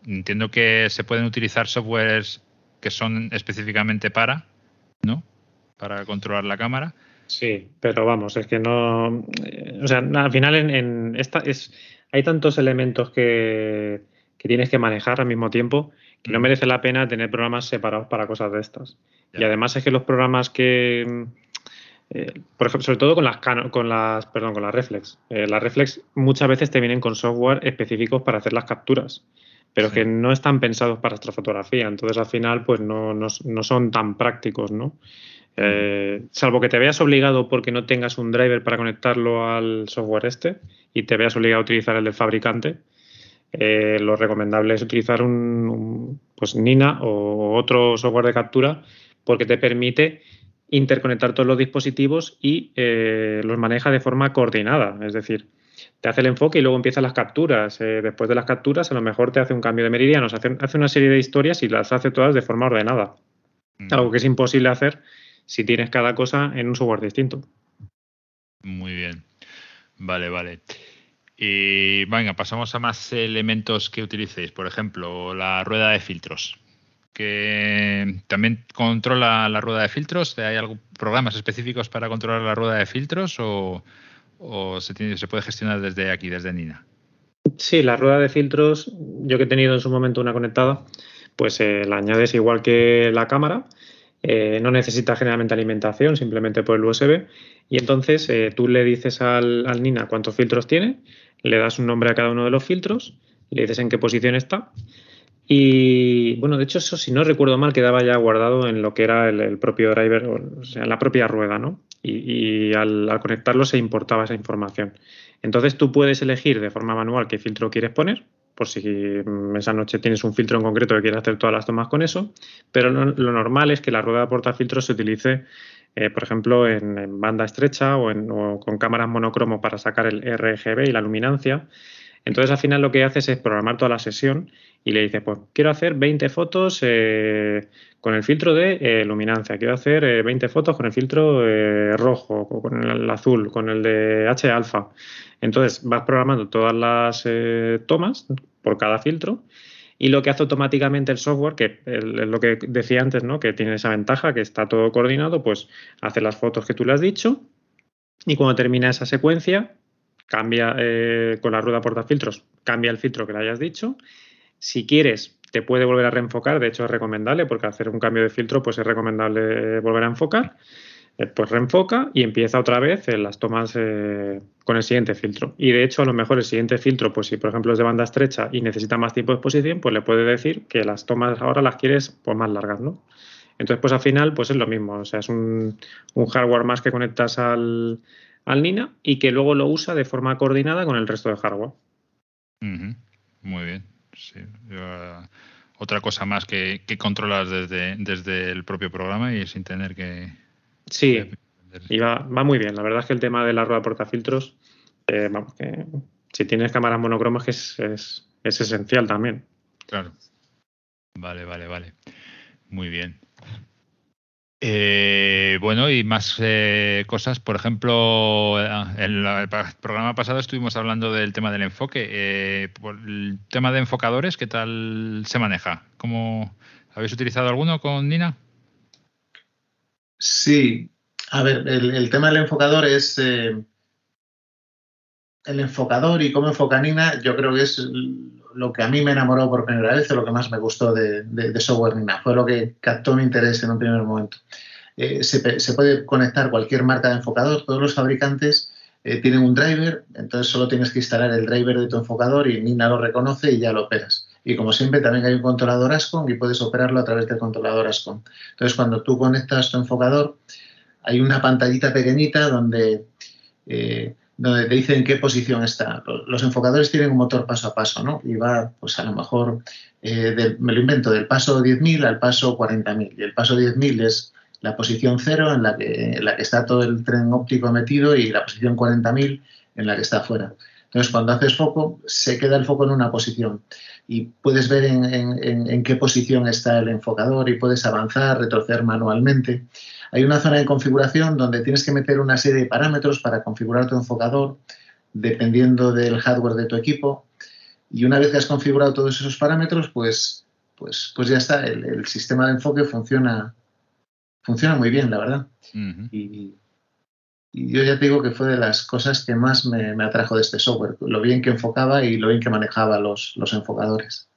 Speaker 1: entiendo que se pueden utilizar softwares que son específicamente para, ¿no? Para controlar la cámara.
Speaker 4: Sí, pero vamos, es que no. O sea, al final en, esta es hay tantos elementos que, que, tienes que manejar al mismo tiempo que no mm. merece la pena tener programas separados para cosas de estas. Y además es que los programas que eh, por ejemplo, sobre todo con las, con las, perdón, con las reflex. Eh, las reflex muchas veces te vienen con software específicos para hacer las capturas, pero que no están pensados para astrofotografía. Entonces, al final, pues no, no, son tan prácticos, ¿no? Eh, salvo que te veas obligado porque no tengas un driver para conectarlo al software este y te veas obligado a utilizar el del fabricante, lo recomendable es utilizar un, pues Nina o otro software de captura porque te permite interconectar todos los dispositivos y eh, los maneja de forma coordinada. Es decir, te hace el enfoque y luego empiezan las capturas. Eh, después de las capturas, a lo mejor te hace un cambio de meridianos, hace, hace una serie de historias y las hace todas de forma ordenada. Mm. Algo que es imposible hacer si tienes cada cosa en un software distinto.
Speaker 1: Muy bien. Vale, vale. Y venga, pasamos a más elementos que utilicéis. Por ejemplo, la rueda de filtros que también controla la rueda de filtros. ¿Hay algún programas específicos para controlar la rueda de filtros o, se, tiene, se puede gestionar desde aquí, desde Nina?
Speaker 4: Sí, la rueda de filtros, yo que he tenido en su momento una conectada, pues eh, la añades igual que la cámara. Eh, no necesita generalmente alimentación, simplemente por el USB. Y entonces eh, tú le dices al, al, Nina cuántos filtros tiene, le das un nombre a cada uno de los filtros, le dices en qué posición está y bueno, de hecho, eso si no recuerdo mal, quedaba ya guardado en lo que era el, propio driver, o sea, en la propia rueda, ¿no? Y, al, conectarlo se importaba esa información. Entonces tú puedes elegir de forma manual qué filtro quieres poner, por si esa noche tienes un filtro en concreto que quieres hacer todas las tomas con eso, pero lo, normal es que la rueda de portafiltros se utilice, eh, por ejemplo, en, banda estrecha o, en, con cámaras monocromo para sacar el RGB y la luminancia. Entonces, al final lo que haces es programar toda la sesión y le dices, pues quiero hacer 20 fotos eh, con el filtro de eh, luminancia, quiero hacer 20 fotos con el filtro rojo, con el azul, con el de H alfa. Entonces, vas programando todas las tomas por cada filtro y lo que hace automáticamente el software, que es lo que decía antes, ¿no? que tiene esa ventaja, que está todo coordinado, pues hace las fotos que tú le has dicho y cuando termina esa secuencia, cambia eh, con la rueda portafiltros, cambia el filtro que le hayas dicho. Si quieres, te puede volver a reenfocar, de hecho es recomendable, porque hacer un cambio de filtro, pues es recomendable volver a enfocar. Eh, pues reenfoca y empieza otra vez en las tomas eh, con el siguiente filtro. Y de hecho, a lo mejor el siguiente filtro, pues si por ejemplo es de banda estrecha y necesita más tiempo de exposición, pues le puede decir que las tomas ahora las quieres pues más largas, ¿no? Entonces, pues al final, pues es lo mismo. O sea, es un, hardware más que conectas al, NINA y que luego lo usa de forma coordinada con el resto de hardware.
Speaker 1: Muy bien. Eh, otra cosa más que, que controlas desde, desde el propio programa y sin tener que,
Speaker 4: Sí, y va, muy bien. La verdad es que el tema de la rueda portafiltros, eh, vamos, que si tienes cámaras monocromas es, es, esencial también.
Speaker 1: Claro. Vale, vale, vale. Muy bien. Eh, bueno, y más eh, cosas. Por ejemplo, en el programa pasado estuvimos hablando del tema del enfoque. el tema de enfocadores, ¿qué tal se maneja? ¿Cómo habéis utilizado alguno con Nina?
Speaker 2: Sí, a ver, el, tema del enfocador es eh, el enfocador y cómo enfoca Nina, yo creo que es lo que a mí me enamoró por primera vez, o lo que más me gustó de, software Nina, fue lo que captó mi interés en un primer momento. Eh, se, puede conectar cualquier marca de enfocador, todos los fabricantes eh, tienen un driver, entonces solo tienes que instalar el driver de tu enfocador y Nina lo reconoce y ya lo operas. Y como siempre, también hay un controlador ASCON y puedes operarlo a través del controlador ASCON. Entonces, cuando tú conectas tu enfocador, hay una pantallita pequeñita donde, eh, te dicen en qué posición está. Los enfocadores tienen un motor paso a paso, ¿no? Y va, pues a lo mejor, eh, me lo invento, del paso 10.000 al paso 40.000. Y el paso 10.000 es la posición cero en la, que, en la que está todo el tren óptico metido y la posición 40.000 en la que está afuera. Entonces, cuando haces foco, se queda el foco en una posición y puedes ver en, qué posición está el enfocador y puedes avanzar, retroceder manualmente. Hay una zona de configuración donde tienes que meter una serie de parámetros para configurar tu enfocador dependiendo del hardware de tu equipo. Y una vez que has configurado todos esos parámetros, pues, pues, pues ya está, el, sistema de enfoque funciona, funciona muy bien, la verdad. y, y yo ya te digo que fue de las cosas que más me, atrajo de este software, lo bien que enfocaba y lo bien que manejaba los, los enfocadores.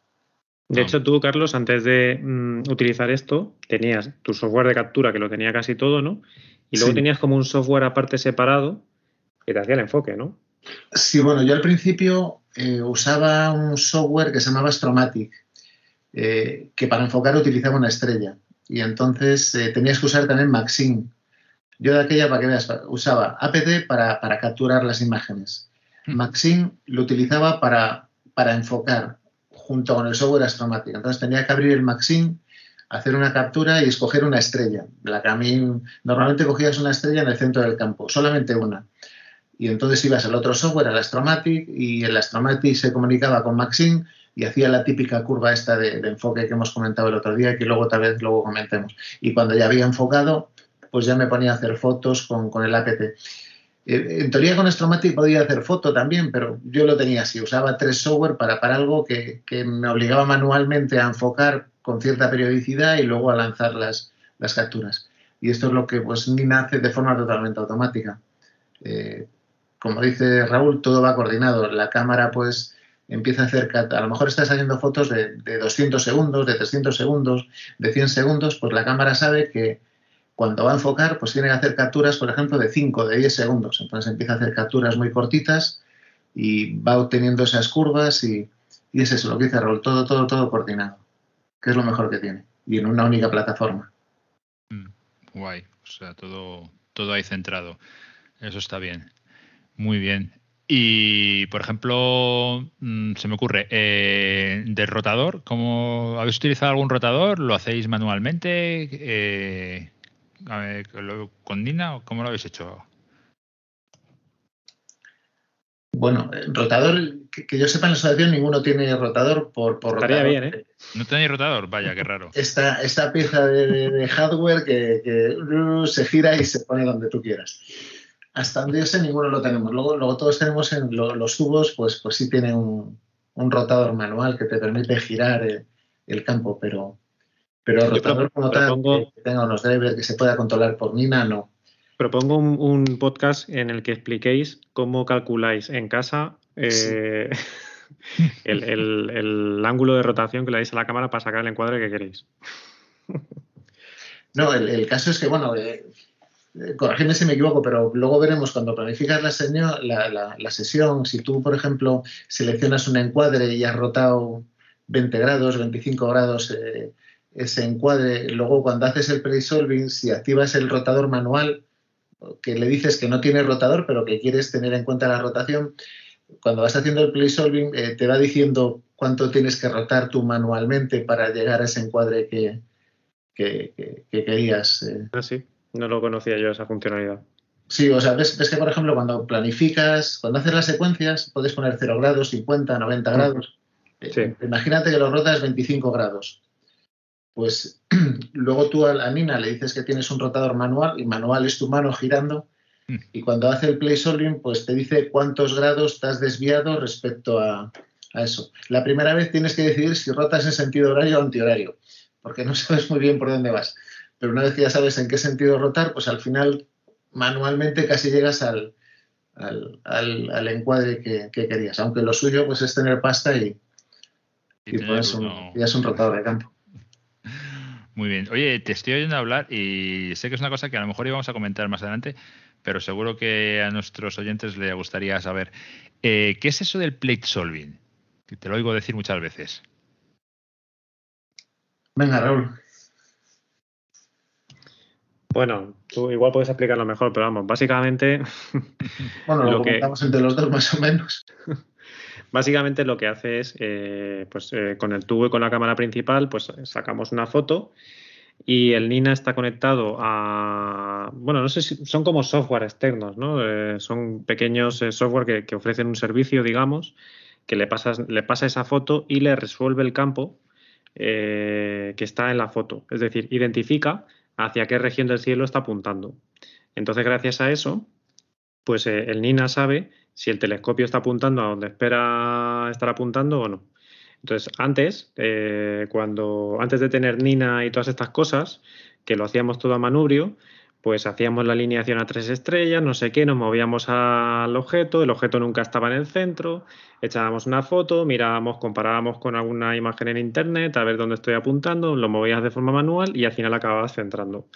Speaker 4: De hecho, tú, Carlos, antes de mm, utilizar esto, tenías tu software de captura que lo tenía casi todo, ¿no? Y luego tenías como un software aparte separado que te hacía el enfoque, ¿no?
Speaker 2: Sí, bueno, yo al principio eh, usaba un software que se llamaba Stromatic, eh, que para enfocar utilizaba una estrella. Y entonces eh, tenías que usar también Maxim, yo de aquella, para que veas, usaba APT para, capturar las imágenes. Hmm. Maxim lo utilizaba para, para enfocar junto con el software Astromatic. Entonces tenía que abrir el Maxim, hacer una captura y escoger una estrella. La que a mí, normalmente cogías una estrella en el centro del campo, solamente una. Y entonces ibas al otro software, al Astromatic, y el Astromatic se comunicaba con Maxim y hacía la típica curva esta de, de, enfoque que hemos comentado el otro día, que luego tal vez luego comentemos. Y cuando ya había enfocado, pues ya me ponía a hacer fotos con, el APT. Eh, en teoría con Stromatic podía hacer foto también, pero yo lo tenía así, usaba tres software para, para algo que, me obligaba manualmente a enfocar con cierta periodicidad y luego a lanzar las, las capturas. Y esto es lo que pues Nina hace de forma totalmente automática. Eh, como dice Raúl, todo va coordinado. La cámara pues empieza a hacer, a lo mejor estás haciendo fotos de, de 200 segundos, de 300 segundos, de 100 segundos, pues la cámara sabe que cuando va a enfocar, pues tiene que hacer capturas, por ejemplo, de 5, de 10 segundos. Entonces empieza a hacer capturas muy cortitas y va obteniendo esas curvas y, es eso lo que dice Raúl, todo, todo, todo coordinado, que es lo mejor que tiene y en una única plataforma.
Speaker 1: Mm, guay, o sea, todo, todo ahí centrado. Eso está bien. Muy bien. Y, por ejemplo, mm, se me ocurre, eh, del rotador, ¿cómo, ¿habéis utilizado algún rotador? ¿Lo hacéis manualmente? Eh, ¿Con Nina o cómo lo habéis hecho?
Speaker 2: Bueno, rotador, que, yo sepa en la asociación, ninguno tiene rotador por, por
Speaker 4: Estaría bien, ¿eh?
Speaker 1: No tenéis rotador, vaya, qué raro.
Speaker 2: Esta, esta pieza de, hardware que, uh, se gira y se pone donde tú quieras. Hasta donde yo sé, ninguno lo tenemos. Luego, luego todos tenemos en los tubos, pues, pues sí tiene un, rotador manual que te permite girar el, campo, pero, pero rotador como tal, que tenga unos drivers que se pueda controlar por Nina, no.
Speaker 4: Propongo un, podcast en el que expliquéis cómo calculáis en casa eh, el, ángulo de rotación que le dais a la cámara para sacar el encuadre que queréis.
Speaker 2: No, el, caso es que, bueno, eh, eh, corregidme si me equivoco, pero luego veremos cuando planificas la, la, sesión, si tú, por ejemplo, seleccionas un encuadre y has rotado 20 grados, 25 grados ese encuadre, luego cuando haces el pre-solving, si activas el rotador manual, que le dices que no tiene rotador, pero que quieres tener en cuenta la rotación, cuando vas haciendo el play solving eh, te va diciendo cuánto tienes que rotar tú manualmente para llegar a ese encuadre que, que, querías.
Speaker 4: Eh. Ah, sí, no lo conocía yo esa funcionalidad.
Speaker 2: Sí, o sea, ves, que por ejemplo cuando planificas, cuando haces las secuencias, puedes poner 0 grados, 50, 90 grados. Eh, imagínate que lo rotas 25 grados pues luego tú a la Nina le dices que tienes un rotador manual y manual es tu mano girando mm. y cuando hace el play solving pues te dice cuántos grados te has desviado respecto a, eso. La primera vez tienes que decidir si rotas en sentido horario o antihorario, porque no sabes muy bien por dónde vas. Pero una vez que ya sabes en qué sentido rotar, pues al final manualmente casi llegas al, al, encuadre que, querías, aunque lo suyo pues es tener pasta y, y, un, ya es un rotador de campo.
Speaker 1: Muy bien. Oye, te estoy oyendo hablar y sé que es una cosa que a lo mejor íbamos a comentar más adelante, pero seguro que a nuestros oyentes les gustaría saber. Eh, ¿Qué es eso del plate solving? Que te lo oigo decir muchas veces.
Speaker 2: Venga, Raúl.
Speaker 4: Bueno, tú igual puedes explicarlo mejor, pero vamos, básicamente.
Speaker 2: bueno, lo, comentamos entre los dos más o menos.
Speaker 4: Básicamente lo que hace es, eh, pues eh, con el tubo y con la cámara principal, pues sacamos una foto y el Nina está conectado a, bueno, no sé si son como software externos, ¿no? Eh, son pequeños software que, ofrecen un servicio, digamos, que le, le pasa esa foto y le resuelve el campo que está en la foto. Es decir, identifica hacia qué región del cielo está apuntando. Entonces, gracias a eso, pues el Nina sabe si el telescopio está apuntando a donde espera estar apuntando o no. Entonces, antes, eh, cuando, antes de tener Nina y todas estas cosas, que lo hacíamos todo a manubrio, pues hacíamos la alineación a tres estrellas, no sé qué, nos movíamos al objeto, el objeto nunca estaba en el centro, echábamos una foto, mirábamos, comparábamos con alguna imagen en internet a ver dónde estoy apuntando, lo movías de forma manual y al final acababas centrando.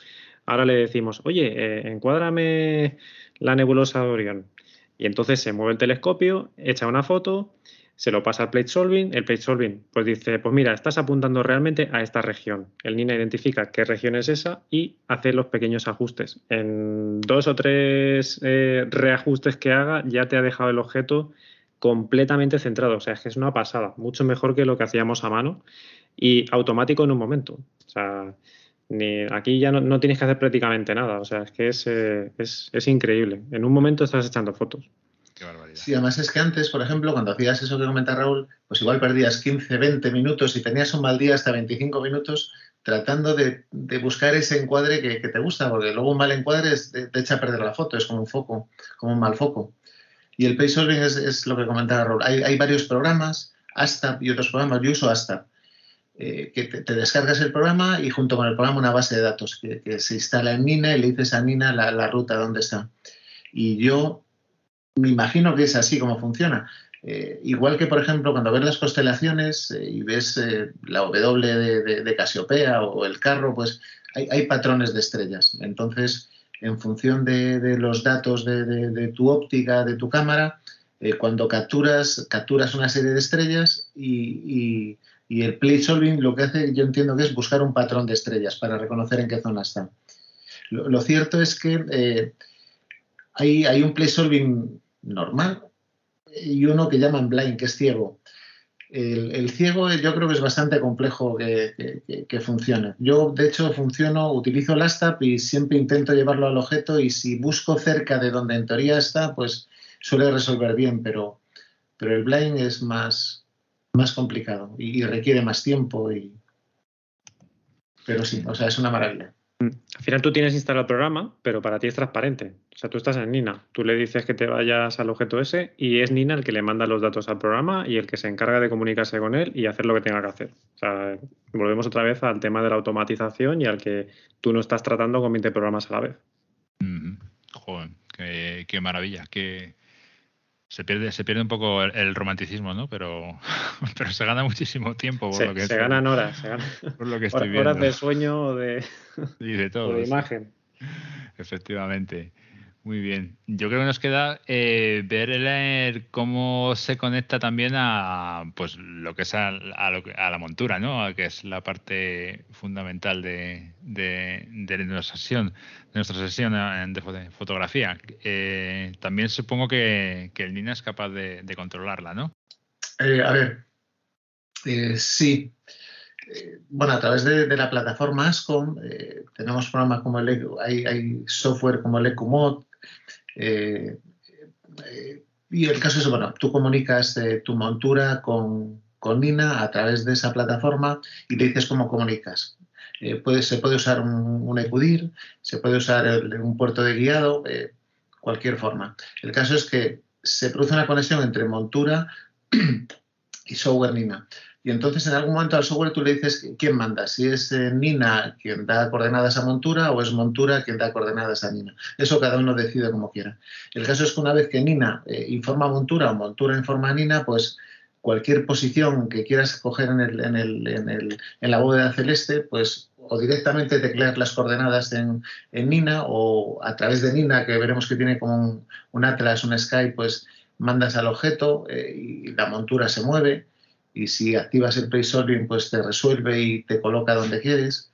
Speaker 4: Ahora le decimos, oye, eh, encuádrame la nebulosa de Orión. Y entonces se mueve el telescopio, echa una foto, se lo pasa al plate solving, el plate solving pues dice, pues mira, estás apuntando realmente a esta región. El NINA identifica qué región es esa y hace los pequeños ajustes. En dos o tres eh, reajustes que haga ya te ha dejado el objeto completamente centrado. O sea, es que es una pasada, mucho mejor que lo que hacíamos a mano y automático en un momento. O sea, ni, aquí ya no, tienes que hacer prácticamente nada. O sea, es que eh, es, es, increíble. En un momento estás echando fotos.
Speaker 2: Qué barbaridad. Sí, además es que antes, por ejemplo, cuando hacías eso que comenta Raúl, pues igual perdías 15, 20 minutos y tenías un mal día hasta 25 minutos tratando de, buscar ese encuadre que, te gusta, porque luego un mal encuadre te, echa a perder la foto, es como un foco, como un mal foco. Y el pay solving es, lo que comentaba Raúl. Hay, hay varios programas, hasta y otros programas, yo uso hasta eh, que te, descargas el programa y junto con el programa una base de datos que, se instala en Nina y le dices a Nina la, ruta donde está. Y yo me imagino que es así como funciona. Eh, igual que, por ejemplo, cuando ves las constelaciones eh, y ves la W de, Casiopea o el carro, pues hay, patrones de estrellas. Entonces, en función de, los datos de, tu óptica, de tu cámara, cuando capturas, capturas una serie de estrellas y y el play solving lo que hace, yo entiendo que es buscar un patrón de estrellas para reconocer en qué zona está. Lo, cierto es que eh, hay, hay, un play solving normal y uno que llaman blind, que es ciego. El, ciego yo creo que es bastante complejo que, funcione. Yo, de hecho, funciono, utilizo el ASTAP y siempre intento llevarlo al objeto y si busco cerca de donde en teoría está, pues suele resolver bien, pero, pero el blind es más, más complicado y, requiere más tiempo. Y... Pero sí, o sea, es una maravilla.
Speaker 4: Mm. Al final tú tienes instalado el programa, pero para ti es transparente. O sea, tú estás en Nina. Tú le dices que te vayas al objeto ese y es Nina el que le manda los datos al programa y el que se encarga de comunicarse con él y hacer lo que tenga que hacer. O sea, volvemos otra vez al tema de la automatización y al que tú no estás tratando con 20 programas a la vez.
Speaker 1: Joder, qué, maravilla. Qué, se pierde, se pierde un poco el, romanticismo, ¿no? Pero, pero se gana muchísimo tiempo.
Speaker 4: Por se,
Speaker 1: lo que
Speaker 4: se ganan horas, se ganan
Speaker 1: por lo que estoy viendo.
Speaker 4: horas de sueño o de,
Speaker 1: de, todo,
Speaker 4: de imagen.
Speaker 1: Efectivamente. Muy bien. Yo creo que nos queda eh, ver cómo se conecta también a pues lo que es a, la montura, ¿no? Que es la parte fundamental de, nuestra sesión, de nuestra sesión de fotografía. Eh, también supongo que, el Nina es capaz de, controlarla, ¿no?
Speaker 2: Eh, a ver, sí. Bueno, a través de, la plataforma ASCOM tenemos programas como el hay, hay software como el EcoMod eh, eh, y el caso es, bueno, tú comunicas eh, tu montura con, Nina a través de esa plataforma y le dices cómo comunicas. se puede usar un, un, ECUDIR, se puede usar un puerto de guiado, cualquier forma. El caso es que se produce una conexión entre montura y software Nina. Y entonces en algún momento al software tú le dices quién manda, si es eh, Nina quien da coordenadas a Montura o es Montura quien da coordenadas a Nina. Eso cada uno decide como quiera. El caso es que una vez que Nina eh, informa a Montura o Montura informa a Nina, pues cualquier posición que quieras coger en, el, en, el, en, en la bóveda celeste, pues o directamente teclear las coordenadas en, Nina o a través de Nina, que veremos que tiene como un, Atlas, un Sky, pues mandas al objeto eh, y la montura se mueve y si activas el pre-solving, pues te resuelve y te coloca donde quieres.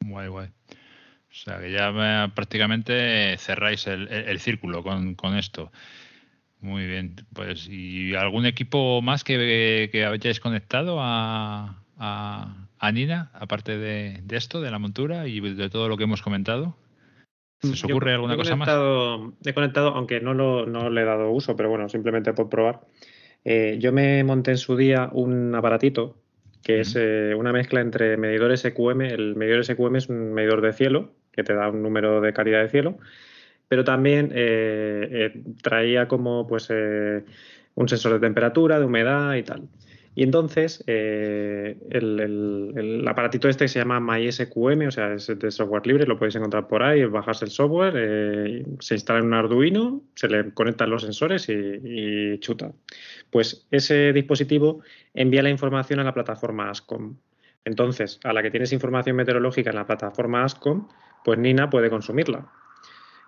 Speaker 1: Guay, guay. O sea que ya prácticamente cerráis el, círculo con, esto. Muy bien. Pues, ¿y algún equipo más que, que hayáis conectado a, a, Nina, aparte de, esto, de la montura y de todo lo que hemos comentado? ¿Se os ocurre alguna cosa más?
Speaker 4: He conectado, aunque no, lo, no le he dado uso, pero bueno, simplemente por probar. Eh, yo me monté en su día un aparatito que es eh, una mezcla entre medidores EQM. El medidor SQM es un medidor de cielo que te da un número de calidad de cielo, pero también eh, traía como pues un sensor de temperatura, de humedad y tal. Y entonces el, aparatito este se llama MySQM, o sea, es de software libre, lo podéis encontrar por ahí, bajas el software, se instala en un Arduino, se le conectan los sensores y, chuta. Pues ese dispositivo envía la información a la plataforma ASCOM. Entonces, a la que tienes información meteorológica en la plataforma ASCOM, pues Nina puede consumirla.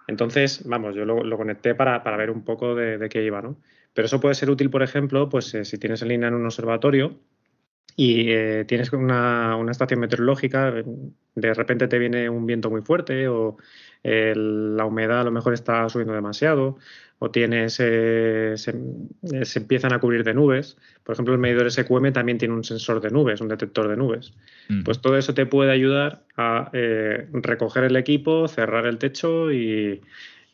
Speaker 4: Entonces, vamos, yo lo, conecté para, ver un poco de, qué iba, ¿no? Pero eso puede ser útil, por ejemplo, pues eh, si tienes en línea en un observatorio y eh, tienes una, estación meteorológica, de repente te viene un viento muy fuerte o la humedad a lo mejor está subiendo demasiado o tienes eh, se, empiezan a cubrir de nubes. Por ejemplo, el medidor SQM también tiene un sensor de nubes, un detector de nubes. Pues todo eso te puede ayudar a recoger el equipo, cerrar el techo y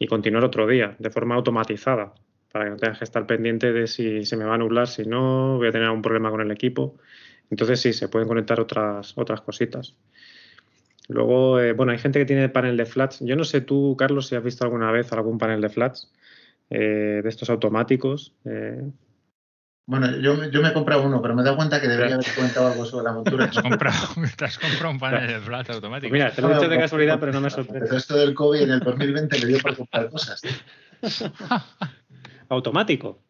Speaker 4: continuar otro día de forma automatizada para que no tengas que estar pendiente de si se me va a nublar, si no, voy a tener algún problema con el equipo. Entonces sí, se pueden conectar otras, otras cositas. Luego, eh, bueno, hay gente que tiene panel de flats. Yo no sé tú, Carlos, si has visto alguna vez algún panel de flats eh, de estos automáticos. Eh.
Speaker 2: Bueno, yo, yo, me he comprado uno, pero me he dado cuenta que debería haber comentado algo sobre la montura.
Speaker 1: ¿Te has comprado, te has comprado un panel de flats automático?
Speaker 4: mira, te lo he dicho de casualidad, pero no me sorprende.
Speaker 2: Esto del COVID en el 2020 le dio por comprar cosas.
Speaker 4: automático.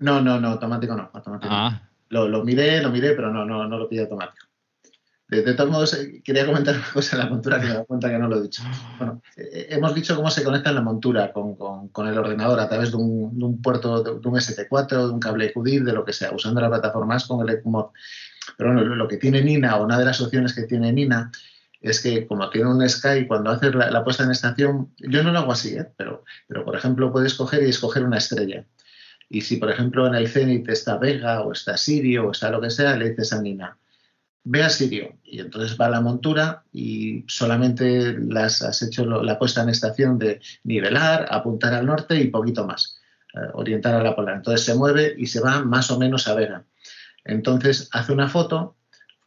Speaker 2: No, no, no, automático no. Automático. Ah. Lo, lo, miré, lo miré, pero no, no, no lo pide automático. De, todos modos, eh, quería comentar una cosa en la montura que me da cuenta que no lo he dicho. Bueno, eh, hemos dicho cómo se conecta la montura con, con, el ordenador a través de un, de un puerto, de, un ST4, de un cable QDIR, de lo que sea, usando la plataforma con el ECMOD. Pero bueno, lo que tiene Nina, o una de las opciones que tiene Nina, es que como tiene un Sky, cuando haces la, puesta en estación, yo no lo hago así, ¿eh? pero, pero por ejemplo puedes coger y escoger una estrella. Y si, por ejemplo, en el cenit está Vega o está Sirio o está lo que sea, le dices a Nina, ve a Sirio. Y entonces va a la montura y solamente las has hecho la puesta en estación de nivelar, apuntar al norte y poquito más, eh, orientar a la polar. Entonces se mueve y se va más o menos a Vega. Entonces hace una foto,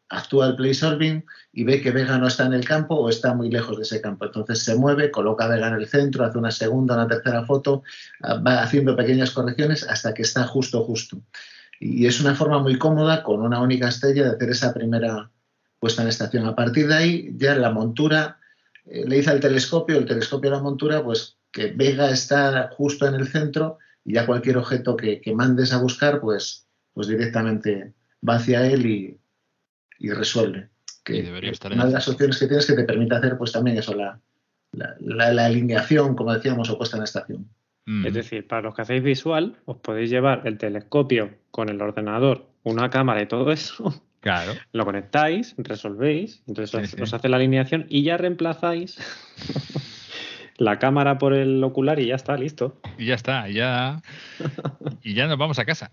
Speaker 2: actúa el solving y ve que Vega no está en el campo o está muy lejos de ese campo. Entonces se mueve, coloca a Vega en el centro, hace una segunda, una tercera foto, ah, va haciendo pequeñas correcciones hasta que está justo, justo. Y es una forma muy cómoda, con una única estrella, de hacer esa primera puesta en estación. A partir de ahí, ya la montura eh, le dice al telescopio, el telescopio a la montura, pues que Vega está justo en el centro y ya cualquier objeto que, mandes a buscar, pues, pues directamente va hacia él y, y resuelve una de las opciones que tienes que te permite hacer pues también eso, la, la, alineación, como decíamos, o puesta en estación.
Speaker 4: Mm. Es decir, para los que hacéis visual, os podéis llevar el telescopio con el ordenador, una cámara y todo eso.
Speaker 1: Claro.
Speaker 4: Lo conectáis, resolvéis, entonces os hace la alineación y ya reemplazáis la cámara por el ocular y ya está, listo.
Speaker 1: Y ya está, ya. Y ya nos vamos a casa.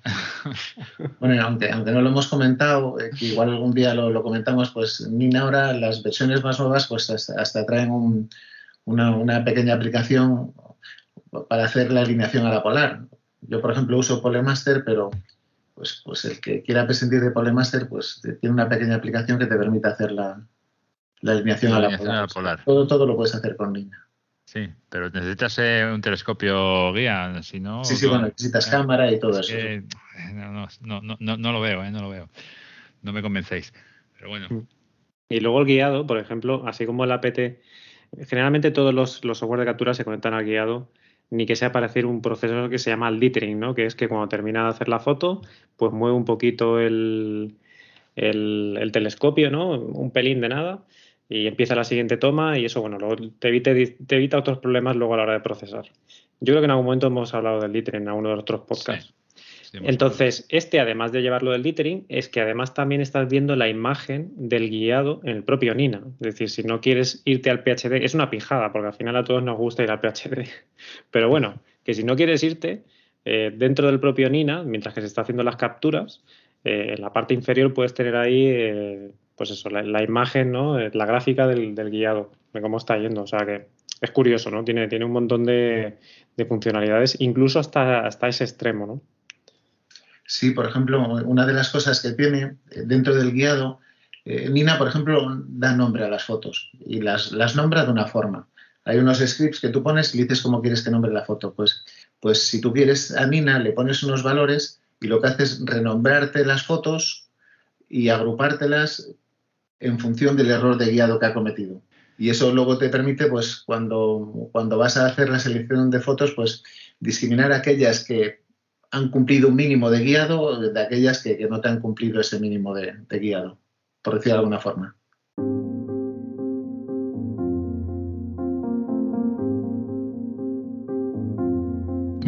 Speaker 2: Bueno, aunque, aunque no lo hemos comentado, eh, que igual algún día lo, comentamos, pues Nina ahora las versiones más nuevas pues hasta, traen una, pequeña aplicación para hacer la alineación a la polar. Yo, por ejemplo, uso Polemaster, pero pues, pues el que quiera prescindir de Polemaster, pues tiene una pequeña aplicación que te permite hacer la, alineación, a, la polar. Todo, todo lo puedes hacer con Nina.
Speaker 1: Sí, pero necesitas eh, un telescopio guía, si no...
Speaker 2: Sí, sí, bueno, necesitas cámara y todo eso.
Speaker 1: no, no, no, no, lo veo, eh, no lo veo. No me convencéis, pero bueno. Mm.
Speaker 4: Y luego el guiado, por ejemplo, así como el APT, generalmente todos los, los software de captura se conectan al guiado, ni que sea para hacer un proceso que se llama el dithering, ¿no? Que es que cuando termina de hacer la foto, pues mueve un poquito el, el, el telescopio, ¿no? Un pelín de nada y empieza la siguiente toma y eso, bueno, te, evita, te evita otros problemas luego a la hora de procesar. Yo creo que en algún momento hemos hablado del littering en alguno de los otros podcasts. Entonces, este, además de llevarlo del littering, es que además también estás viendo la imagen del guiado en el propio Nina. Es decir, si no quieres irte al PHD, es una pijada, porque al final a todos nos gusta ir al PHD. Pero bueno, que si no quieres irte, eh, dentro del propio Nina, mientras que se está haciendo las capturas, eh, en la parte inferior puedes tener ahí eh, pues eso, la, imagen, ¿no? Eh, la gráfica del, guiado, de cómo está yendo. O sea que es curioso, ¿no? Tiene, tiene un montón de, funcionalidades, incluso hasta, hasta ese extremo, ¿no?
Speaker 2: Sí, por ejemplo, una de las cosas que tiene eh, dentro del guiado, eh, Nina, por ejemplo, da nombre a las fotos y las, las nombra de una forma. Hay unos scripts que tú pones y dices cómo quieres que nombre la foto. Pues, pues si tú quieres a Nina, le pones unos valores y lo que hace es renombrarte las fotos y agrupártelas en función del error de guiado que ha cometido. Y eso luego te permite, pues, cuando, cuando vas a hacer la selección de fotos, pues, discriminar aquellas que han cumplido un mínimo de guiado de aquellas que, no te han cumplido ese mínimo de, de guiado, por decirlo de alguna forma.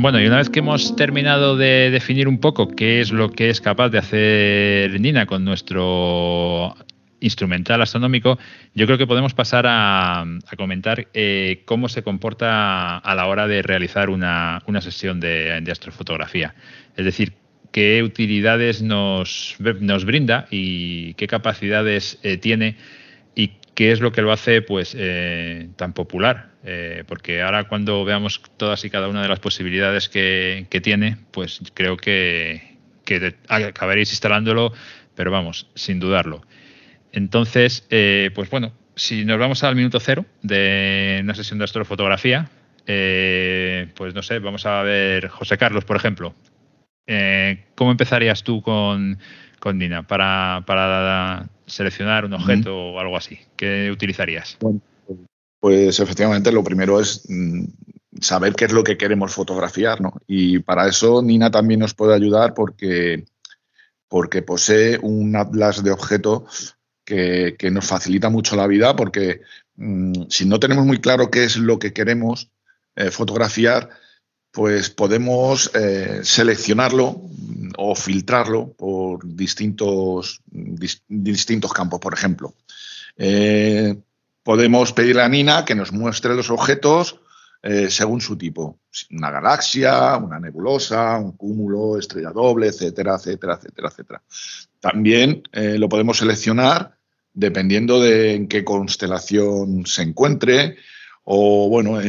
Speaker 1: Bueno, y una vez que hemos terminado de definir un poco qué es lo que es capaz de hacer Nina con nuestro instrumental astronómico, yo creo que podemos pasar a, comentar eh, cómo se comporta a la hora de realizar una, sesión de, astrofotografía. Es decir, qué utilidades nos, brinda y qué capacidades eh, tiene y qué es lo que lo hace pues eh, tan popular. porque ahora cuando veamos todas y cada una de las posibilidades que, tiene, pues creo que acabaréis instalándolo, pero vamos, sin dudarlo. Entonces, eh, pues bueno, si nos vamos al minuto cero de una sesión de astrofotografía, eh, pues no sé, vamos a ver José Carlos, por ejemplo. Eh, ¿Cómo empezarías tú con, con Dina para, seleccionar un objeto o algo así? ¿Qué utilizarías?
Speaker 5: pues efectivamente lo primero es mm, saber qué es lo que queremos fotografiar, ¿no? Y para eso Nina también nos puede ayudar porque, porque posee un atlas de objetos que, nos facilita mucho la vida porque mm, si no tenemos muy claro qué es lo que queremos eh, fotografiar, pues podemos eh, seleccionarlo mm, o filtrarlo por distintos, distintos campos, por ejemplo. Eh, podemos pedirle a Nina que nos muestre los objetos según su tipo. Una galaxia, una nebulosa, un cúmulo, estrella doble, etcétera, etcétera, etcétera, etcétera. También lo podemos seleccionar dependiendo de en qué constelación se encuentre o, bueno,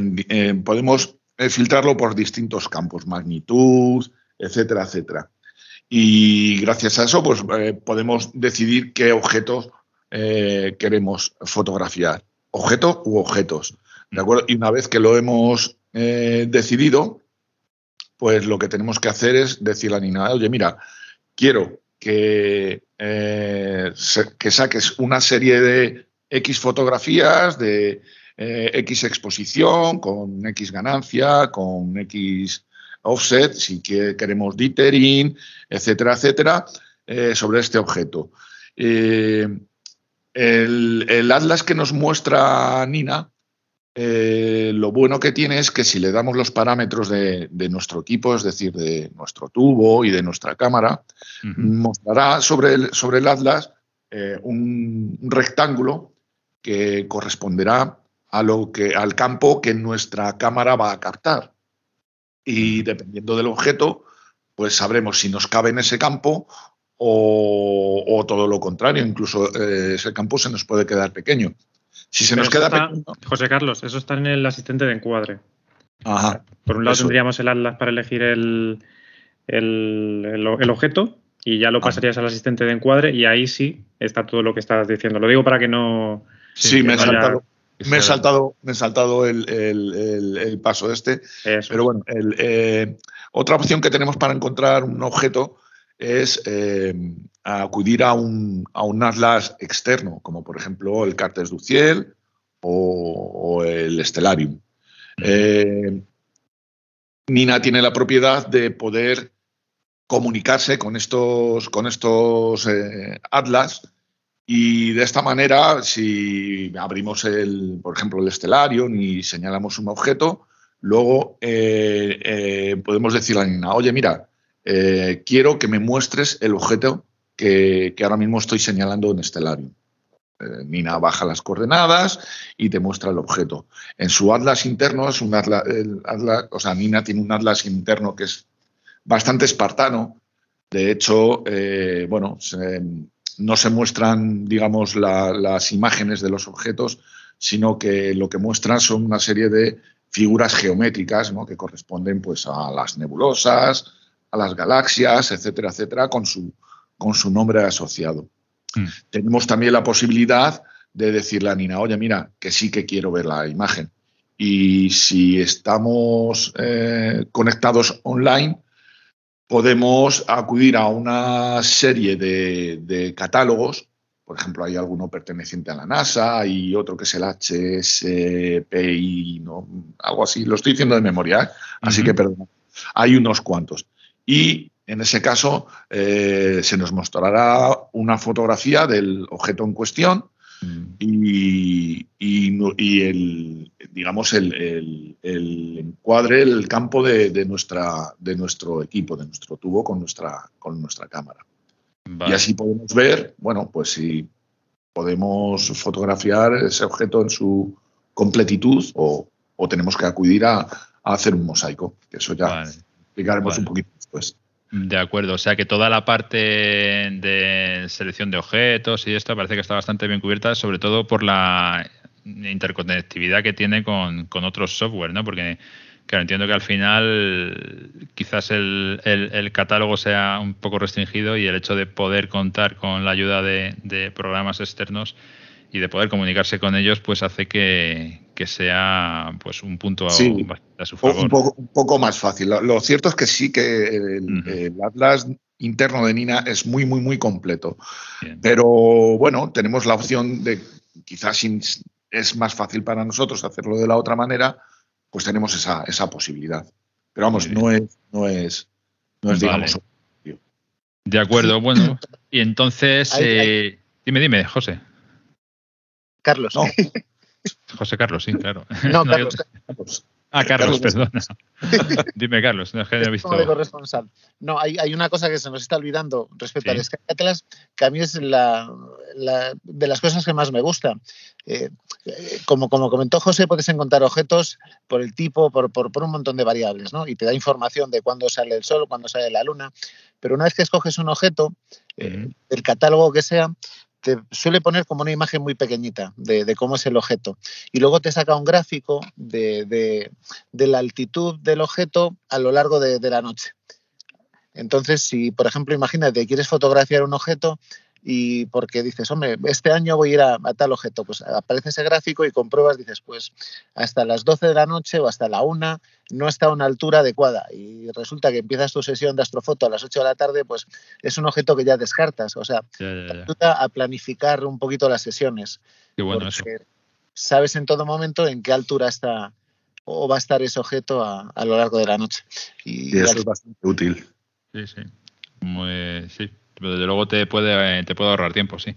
Speaker 5: podemos filtrarlo por distintos campos, magnitud, etcétera, etcétera. Y gracias a eso, pues podemos decidir qué objetos queremos fotografiar. Objeto u objetos. ¿De acuerdo? Y una vez que lo hemos eh, decidido, pues lo que tenemos que hacer es decirle a Nina, oye, mira, quiero que, eh, que saques una serie de X fotografías, de eh, X exposición, con X ganancia, con X offset, si queremos dithering, etcétera, etcétera, sobre este objeto. El, atlas que nos muestra Nina eh, lo bueno que tiene es que si le damos los parámetros de, nuestro equipo, es decir, de nuestro tubo y de nuestra cámara, mostrará sobre el, sobre el Atlas eh, un, rectángulo que corresponderá a lo que, al campo que nuestra cámara va a captar. Y dependiendo del objeto, pues sabremos si nos cabe en ese campo o, todo lo contrario, incluso eh, ese campo se nos puede quedar pequeño. Si se nos queda
Speaker 4: José Carlos, eso está en el asistente de encuadre. Ajá. Por un lado tendríamos el atlas para elegir el, el, objeto y ya lo pasarías al asistente de encuadre y ahí sí está todo lo que estás diciendo. Lo digo para que no.
Speaker 5: Sí, me, he saltado, me, he saltado, me he saltado el, paso este. Pero bueno, eh, otra opción que tenemos para encontrar un objeto es eh, acudir a un, atlas externo, como por ejemplo el Cartes du Ciel o, el Stellarium. Eh, Nina tiene la propiedad de poder comunicarse con estos, con estos eh, atlas y de esta manera, si abrimos, el, por ejemplo, el Stellarium y señalamos un objeto, luego podemos decirle a Nina, oye, mira, eh, quiero que me muestres el objeto que, ahora mismo estoy señalando en Stellarium. Eh, Nina baja las coordenadas y te muestra el objeto. En su atlas interno es un atlas, Nina tiene un atlas interno que es bastante espartano. De hecho, eh, bueno, no se muestran, digamos, las imágenes de los objetos, sino que lo que muestran son una serie de figuras geométricas que corresponden pues, a las nebulosas, a las galaxias, etcétera, etcétera, con su, con su nombre asociado. Mm. Tenemos también la posibilidad de decirle a Nina, oye, mira, que sí que quiero ver la imagen. Y si estamos eh, conectados online, podemos acudir a una serie de, catálogos. Por ejemplo, hay alguno perteneciente a la NASA y otro que es el HSPI, ¿no? algo así. Lo estoy diciendo de memoria, ¿eh? así que perdón. Hay unos cuantos y en ese caso eh, se nos mostrará una fotografía del objeto en cuestión mm. y, el, digamos, el, encuadre, el campo de, nuestra, de nuestro equipo, de nuestro tubo con nuestra, con nuestra cámara. Y así podemos ver, bueno, pues si podemos fotografiar ese objeto en su completitud o, tenemos que acudir a, hacer un mosaico, que eso ya explicaremos un poquito después.
Speaker 1: De acuerdo, o sea que toda la parte de selección de objetos y esto parece que está bastante bien cubierta, sobre todo por la interconectividad que tiene con, otros software, ¿no? Porque, claro, entiendo que al final quizás el, catálogo sea un poco restringido y el hecho de poder contar con la ayuda de programas externos y de poder comunicarse con ellos, pues hace que, sea pues un punto a, su favor.
Speaker 5: Un poco, más fácil. Lo, cierto es que sí que el, Atlas interno de Nina es muy, muy, muy completo. Pero bueno, tenemos la opción de, quizás es más fácil para nosotros hacerlo de la otra manera, pues tenemos esa, esa posibilidad. Pero vamos, no es, no es, no es digamos.
Speaker 1: De acuerdo, bueno. Y entonces, eh, dime, dime, José.
Speaker 2: Carlos.
Speaker 1: José Carlos, sí, claro.
Speaker 2: No, Carlos.
Speaker 1: Ah, Carlos, perdona. Dime, Carlos, no es que haya visto.
Speaker 2: No, hay, hay, una cosa que se nos está olvidando respecto al Sky Atlas, que a mí es la, de las cosas que más me gusta. Eh, como, como comentó José, puedes encontrar objetos por el tipo, por, por, un montón de variables, ¿no? Y te da información de cuándo sale el sol, cuándo sale la luna. Pero una vez que escoges un objeto, eh, el catálogo que sea, te suele poner como una imagen muy pequeñita de, cómo es el objeto. Y luego te saca un gráfico de, la altitud del objeto a lo largo de, la noche. Entonces, si, por ejemplo, imagínate, quieres fotografiar un objeto y porque dices, hombre, este año voy a ir a, tal objeto, pues aparece ese gráfico y compruebas, dices, pues hasta las 12 de la noche o hasta la 1 no está a una altura adecuada y resulta que empiezas tu sesión de astrofoto a las 8 de la tarde, pues es un objeto que ya descartas, o sea, te ayuda a planificar un poquito las sesiones.
Speaker 1: Qué bueno eso.
Speaker 2: Sabes en todo momento en qué altura está o va a estar ese objeto a, lo largo de la noche.
Speaker 5: Y, eso es bastante útil.
Speaker 1: Sí, sí. Muy, sí, desde luego te puede, te puede ahorrar tiempo, sí.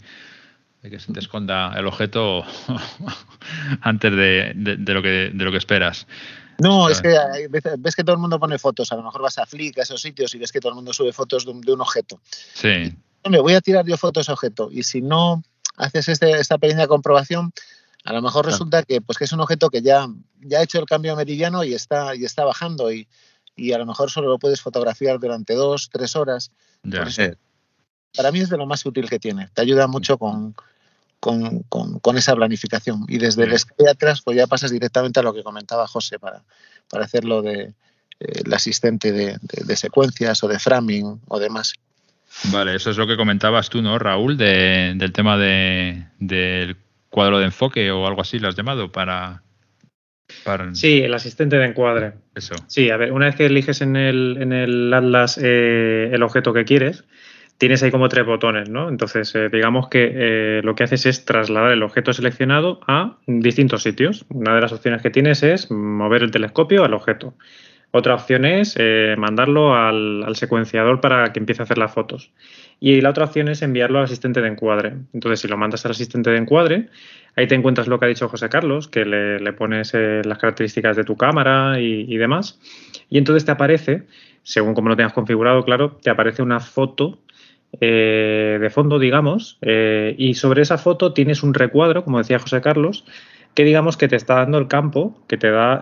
Speaker 1: De que se te esconda el objeto antes de, lo que, de lo que esperas.
Speaker 2: No, es que ves que todo el mundo pone fotos. A lo mejor vas a Flick, a esos sitios, y ves que todo el mundo sube fotos de un, objeto.
Speaker 1: Sí.
Speaker 2: Me voy a tirar yo fotos a objeto. Y si no haces este, esta pequeña comprobación, a lo mejor resulta que, pues, que es un objeto que ya, ya ha hecho el cambio meridiano y está, y está bajando. Y, y a lo mejor solo lo puedes fotografiar durante dos, tres horas. Ya. Para mí es de lo más útil que tiene. Te ayuda mucho con, con, esa planificación. Y desde el escape atrás, pues ya pasas directamente a lo que comentaba José para, para hacerlo de eh, el asistente de, secuencias o de framing o demás.
Speaker 1: Vale, eso es lo que comentabas tú, ¿no, Raúl? del tema de, del cuadro de enfoque o algo así, lo has llamado, para,
Speaker 4: Sí, el asistente de encuadre.
Speaker 1: Eso.
Speaker 4: Sí, a ver, una vez que eliges en el, en el Atlas eh, el objeto que quieres, tienes ahí como tres botones, ¿no? Entonces, eh, digamos que eh, lo que haces es trasladar el objeto seleccionado a distintos sitios. Una de las opciones que tienes es mover el telescopio al objeto. Otra opción es mandarlo al, al, secuenciador para que empiece a hacer las fotos. Y la otra opción es enviarlo al asistente de encuadre. Entonces, si lo mandas al asistente de encuadre, ahí te encuentras lo que ha dicho José Carlos, que le, pones eh, las características de tu cámara y, demás. Y entonces te aparece, según como lo tengas configurado, claro, te aparece una foto eh, de fondo, digamos, eh, y sobre esa foto tienes un recuadro, como decía José Carlos, que digamos que te está dando el campo que te da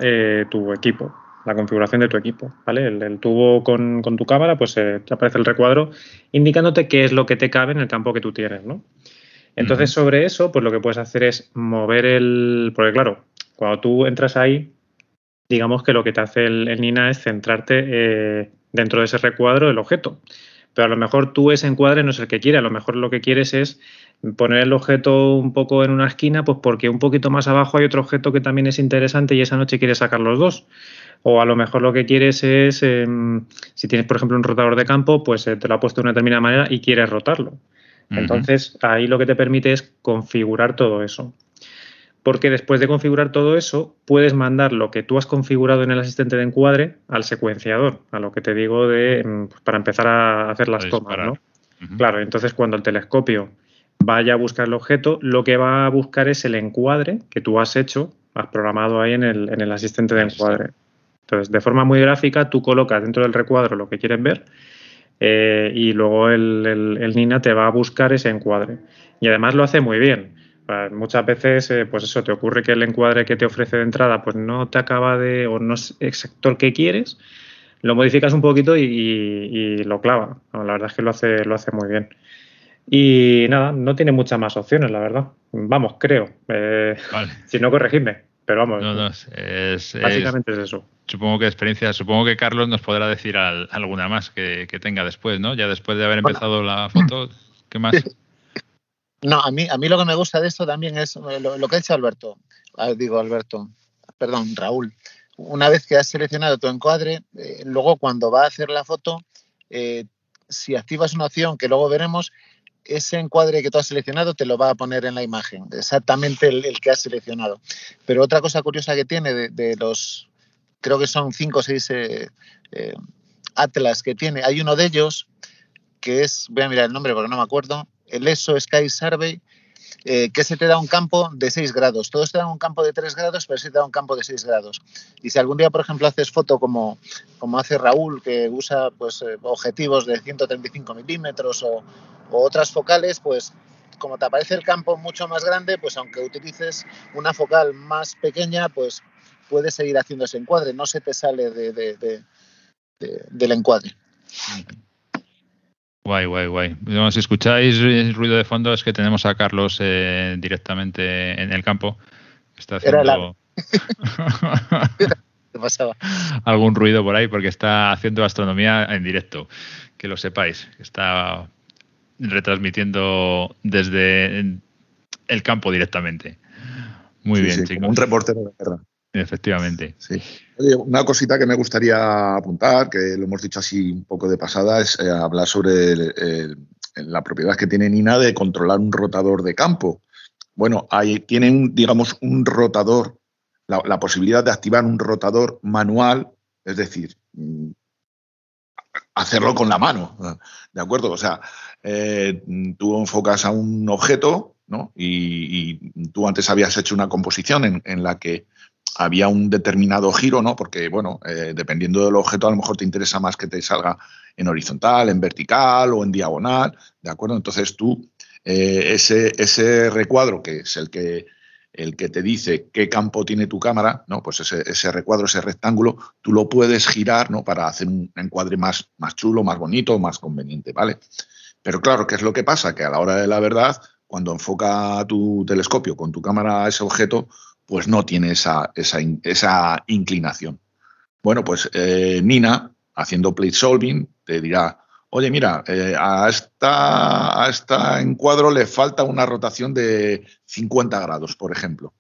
Speaker 4: tu equipo la configuración de tu equipo, ¿vale? El, tubo con, tu cámara, pues eh, te aparece el recuadro indicándote qué es lo que te cabe en el campo que tú tienes, ¿no? Entonces, sobre eso, pues lo que puedes hacer es mover el... Porque claro, cuando tú entras ahí, digamos que lo que te hace el, Nina es centrarte eh, dentro de ese recuadro el objeto. Pero a lo mejor tú ese encuadre no es el que quiere, a lo mejor lo que quieres es poner el objeto un poco en una esquina, pues porque un poquito más abajo hay otro objeto que también es interesante y esa noche quieres sacar los dos. O a lo mejor lo que quieres es, em, si tienes, por ejemplo, un rotador de campo, pues eh, te lo ha puesto de una determinada manera y quieres rotarlo. Entonces, ahí lo que te permite es configurar todo eso. Porque después de configurar todo eso, puedes mandar lo que tú has configurado en el asistente de encuadre al secuenciador, a lo que te digo de em, pues, para empezar a hacer las tomas, ¿no? Claro, entonces cuando el telescopio vaya a buscar el objeto, lo que va a buscar es el encuadre que tú has hecho, has programado ahí en el, en el asistente de encuadre. Entonces, de forma muy gráfica, tú colocas dentro del recuadro lo que quieres ver eh, y luego el, Nina te va a buscar ese encuadre. Y además lo hace muy bien. Muchas veces, eh, pues eso, te ocurre que el encuadre que te ofrece de entrada, pues no te acaba de, o no es exacto el que quieres, lo modificas un poquito y, lo clava. la verdad es que lo hace, lo hace muy bien. Y nada, no tiene muchas más opciones, la verdad. Vamos, creo. Eh, si no, corregidme. Pero vamos.
Speaker 1: No, es,
Speaker 4: básicamente es, eso.
Speaker 1: Supongo que experiencia, supongo que Carlos nos podrá decir alguna más que, tenga después, ¿no? Ya después de haber empezado la foto, ¿qué más?
Speaker 2: No, a mí, a mí lo que me gusta de esto también es eh, lo, que ha hecho Alberto. Ah, digo, Alberto, perdón, Raúl. Una vez que has seleccionado tu encuadre, eh, luego cuando va a hacer la foto, eh, si activas una opción que luego veremos, ese encuadre que tú has seleccionado te lo va a poner en la imagen, exactamente el, que has seleccionado. Pero otra cosa curiosa que tiene de, los, creo que son cinco o seis atlas que tiene, hay uno de ellos que es, voy a mirar el nombre porque no me acuerdo, el ESO Sky Survey, eh, que se te da un campo de 6 grados. Todos te dan un campo de 3 grados, pero se te da un campo de 6 grados. Y si algún día, por ejemplo, haces foto como, como hace Raúl, que usa pues, objetivos de 135 milímetros o, otras focales, pues como te aparece el campo mucho más grande, pues aunque utilices una focal más pequeña, pues puedes seguir haciendo ese encuadre, no se te sale de, del encuadre.
Speaker 1: Guay, guay, guay. si escucháis ruido de fondo es que tenemos a Carlos eh, directamente en el campo. Está haciendo... ¿Qué pasaba? Algún ruido por ahí porque está haciendo astronomía en directo. Que lo sepáis. Está retransmitiendo desde el campo directamente. Muy bien, chicos.
Speaker 5: un reportero de guerra.
Speaker 1: Efectivamente.
Speaker 5: Sí. una cosita que me gustaría apuntar, que lo hemos dicho así un poco de pasada, es eh, hablar sobre la propiedad que tiene Nina de controlar un rotador de campo. Bueno, ahí tienen, digamos, un rotador, la, posibilidad de activar un rotador manual, es decir, mm, hacerlo con la mano, ¿de acuerdo? O sea, eh, tú enfocas a un objeto, ¿no? Y, tú antes habías hecho una composición en la que había un determinado giro, ¿no? Porque, bueno, eh, dependiendo del objeto, a lo mejor te interesa más que te salga en horizontal, en vertical o en diagonal, ¿de acuerdo? Entonces tú, eh, ese, ese recuadro, que es el que, el que te dice qué campo tiene tu cámara, ¿no? Pues ese, recuadro, ese rectángulo, tú lo puedes girar, ¿no? Para hacer un encuadre más, más chulo, más bonito, más conveniente, ¿vale? Pero claro, ¿qué es lo que pasa? Que a la hora de la verdad, cuando enfoca tu telescopio con tu cámara a ese objeto, pues no tiene esa, esa, inclinación. Bueno, pues eh, Nina, haciendo plate solving, te dirá, oye, mira, eh, a, esta, a esta encuadro le falta una rotación de 50 grados, por ejemplo.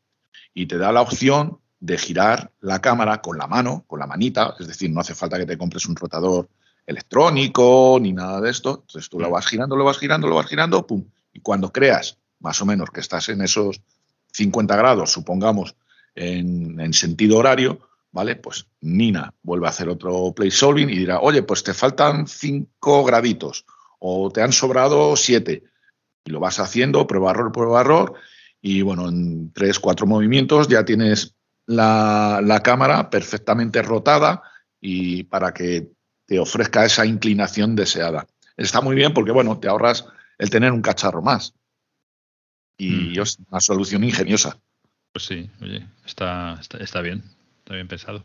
Speaker 5: Y te da la opción de girar la cámara con la mano, con la manita, es decir, no hace falta que te compres un rotador electrónico ni nada de esto. Entonces tú lo vas girando, lo vas girando, lo vas girando, pum. Y cuando creas más o menos que estás en esos 50 grados, supongamos, en, sentido horario, ¿vale? Pues Nina vuelve a hacer otro play solving y dirá, oye, pues te faltan 5 graditos o te han sobrado 7. Y lo vas haciendo, prueba error, prueba error, y bueno, en 3, 4 movimientos ya tienes la, la cámara perfectamente rotada y para que te ofrezca esa inclinación deseada. Está muy bien porque, bueno, te ahorras el tener un cacharro más y es una solución ingeniosa.
Speaker 1: Pues sí, oye, está, está, bien, está bien pensado.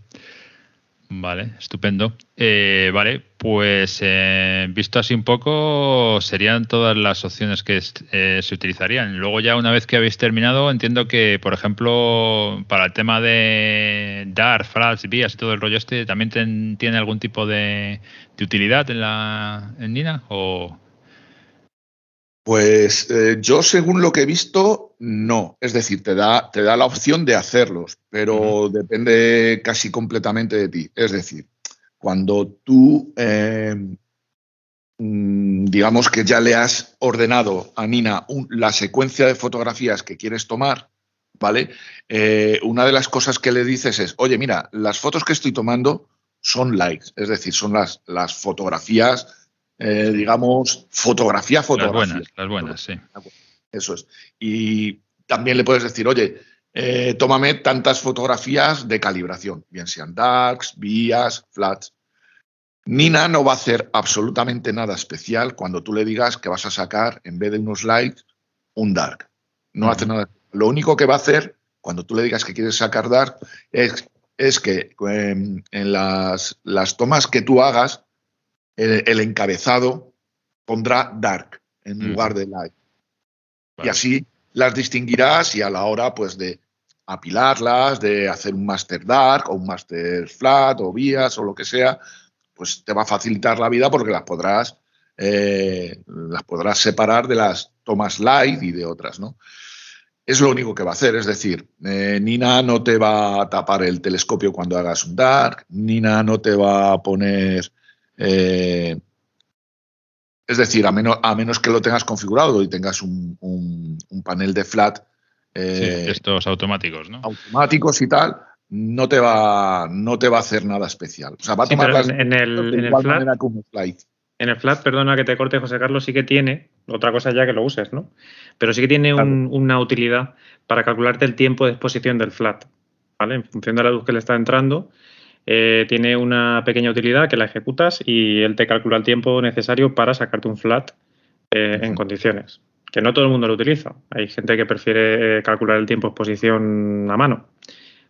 Speaker 1: Vale, estupendo. Eh, vale, pues eh, visto así un poco, serían todas las opciones que eh, se utilizarían. Luego ya una vez que habéis terminado, entiendo que, por ejemplo, para el tema de DAR, flash, vías y todo el rollo este, ¿también tiene algún tipo de, de utilidad en la en Nina? ¿O
Speaker 5: pues eh, yo, según lo que he visto, no. Es decir, te da, te da la opción de hacerlos, pero depende casi completamente de ti. Es decir, cuando tú, eh, mm, digamos que ya le has ordenado a Nina la secuencia de fotografías que quieres tomar, ¿vale? Eh, una de las cosas que le dices es, oye, mira, las fotos que estoy tomando son likes, es decir, son las, las fotografías eh, digamos, fotografía, fotografía.
Speaker 1: Las buenas, sí.
Speaker 5: Eso es. Y también le puedes decir, oye, eh, tómame tantas fotografías de calibración, bien sean darks, vías, flats. Nina no va a hacer absolutamente nada especial cuando tú le digas que vas a sacar, en vez de unos lights, un dark. No hace nada. Lo único que va a hacer cuando tú le digas que quieres sacar dark es, es que em, en las, las tomas que tú hagas el, encabezado pondrá dark en lugar de light. Y así las distinguirás y a la hora pues de apilarlas, de hacer un master dark o un master flat o vías o lo que sea, pues te va a facilitar la vida porque las podrás, eh, las podrás separar de las tomas light y de otras, ¿no? Es lo único que va a hacer, es decir, eh, Nina no te va a tapar el telescopio cuando hagas un dark, Nina no te va a poner eh, es decir, a menos, a menos que lo tengas configurado y tengas un, panel de flat.
Speaker 1: Eh, estos automáticos, ¿no?
Speaker 5: Automáticos y tal, no te va, no te va a hacer nada especial. O sea, va a tomar
Speaker 4: en, el, flat, En el flat, perdona que te corte, José Carlos, sí que tiene, otra cosa ya que lo uses, ¿no? Pero sí que tiene una utilidad para calcularte el tiempo de exposición del flat, ¿vale? En función de la luz que le está entrando, eh, tiene una pequeña utilidad que la ejecutas y él te calcula el tiempo necesario para sacarte un flat eh, en condiciones. que no todo el mundo lo utiliza. Hay gente que prefiere eh, calcular el tiempo exposición a mano.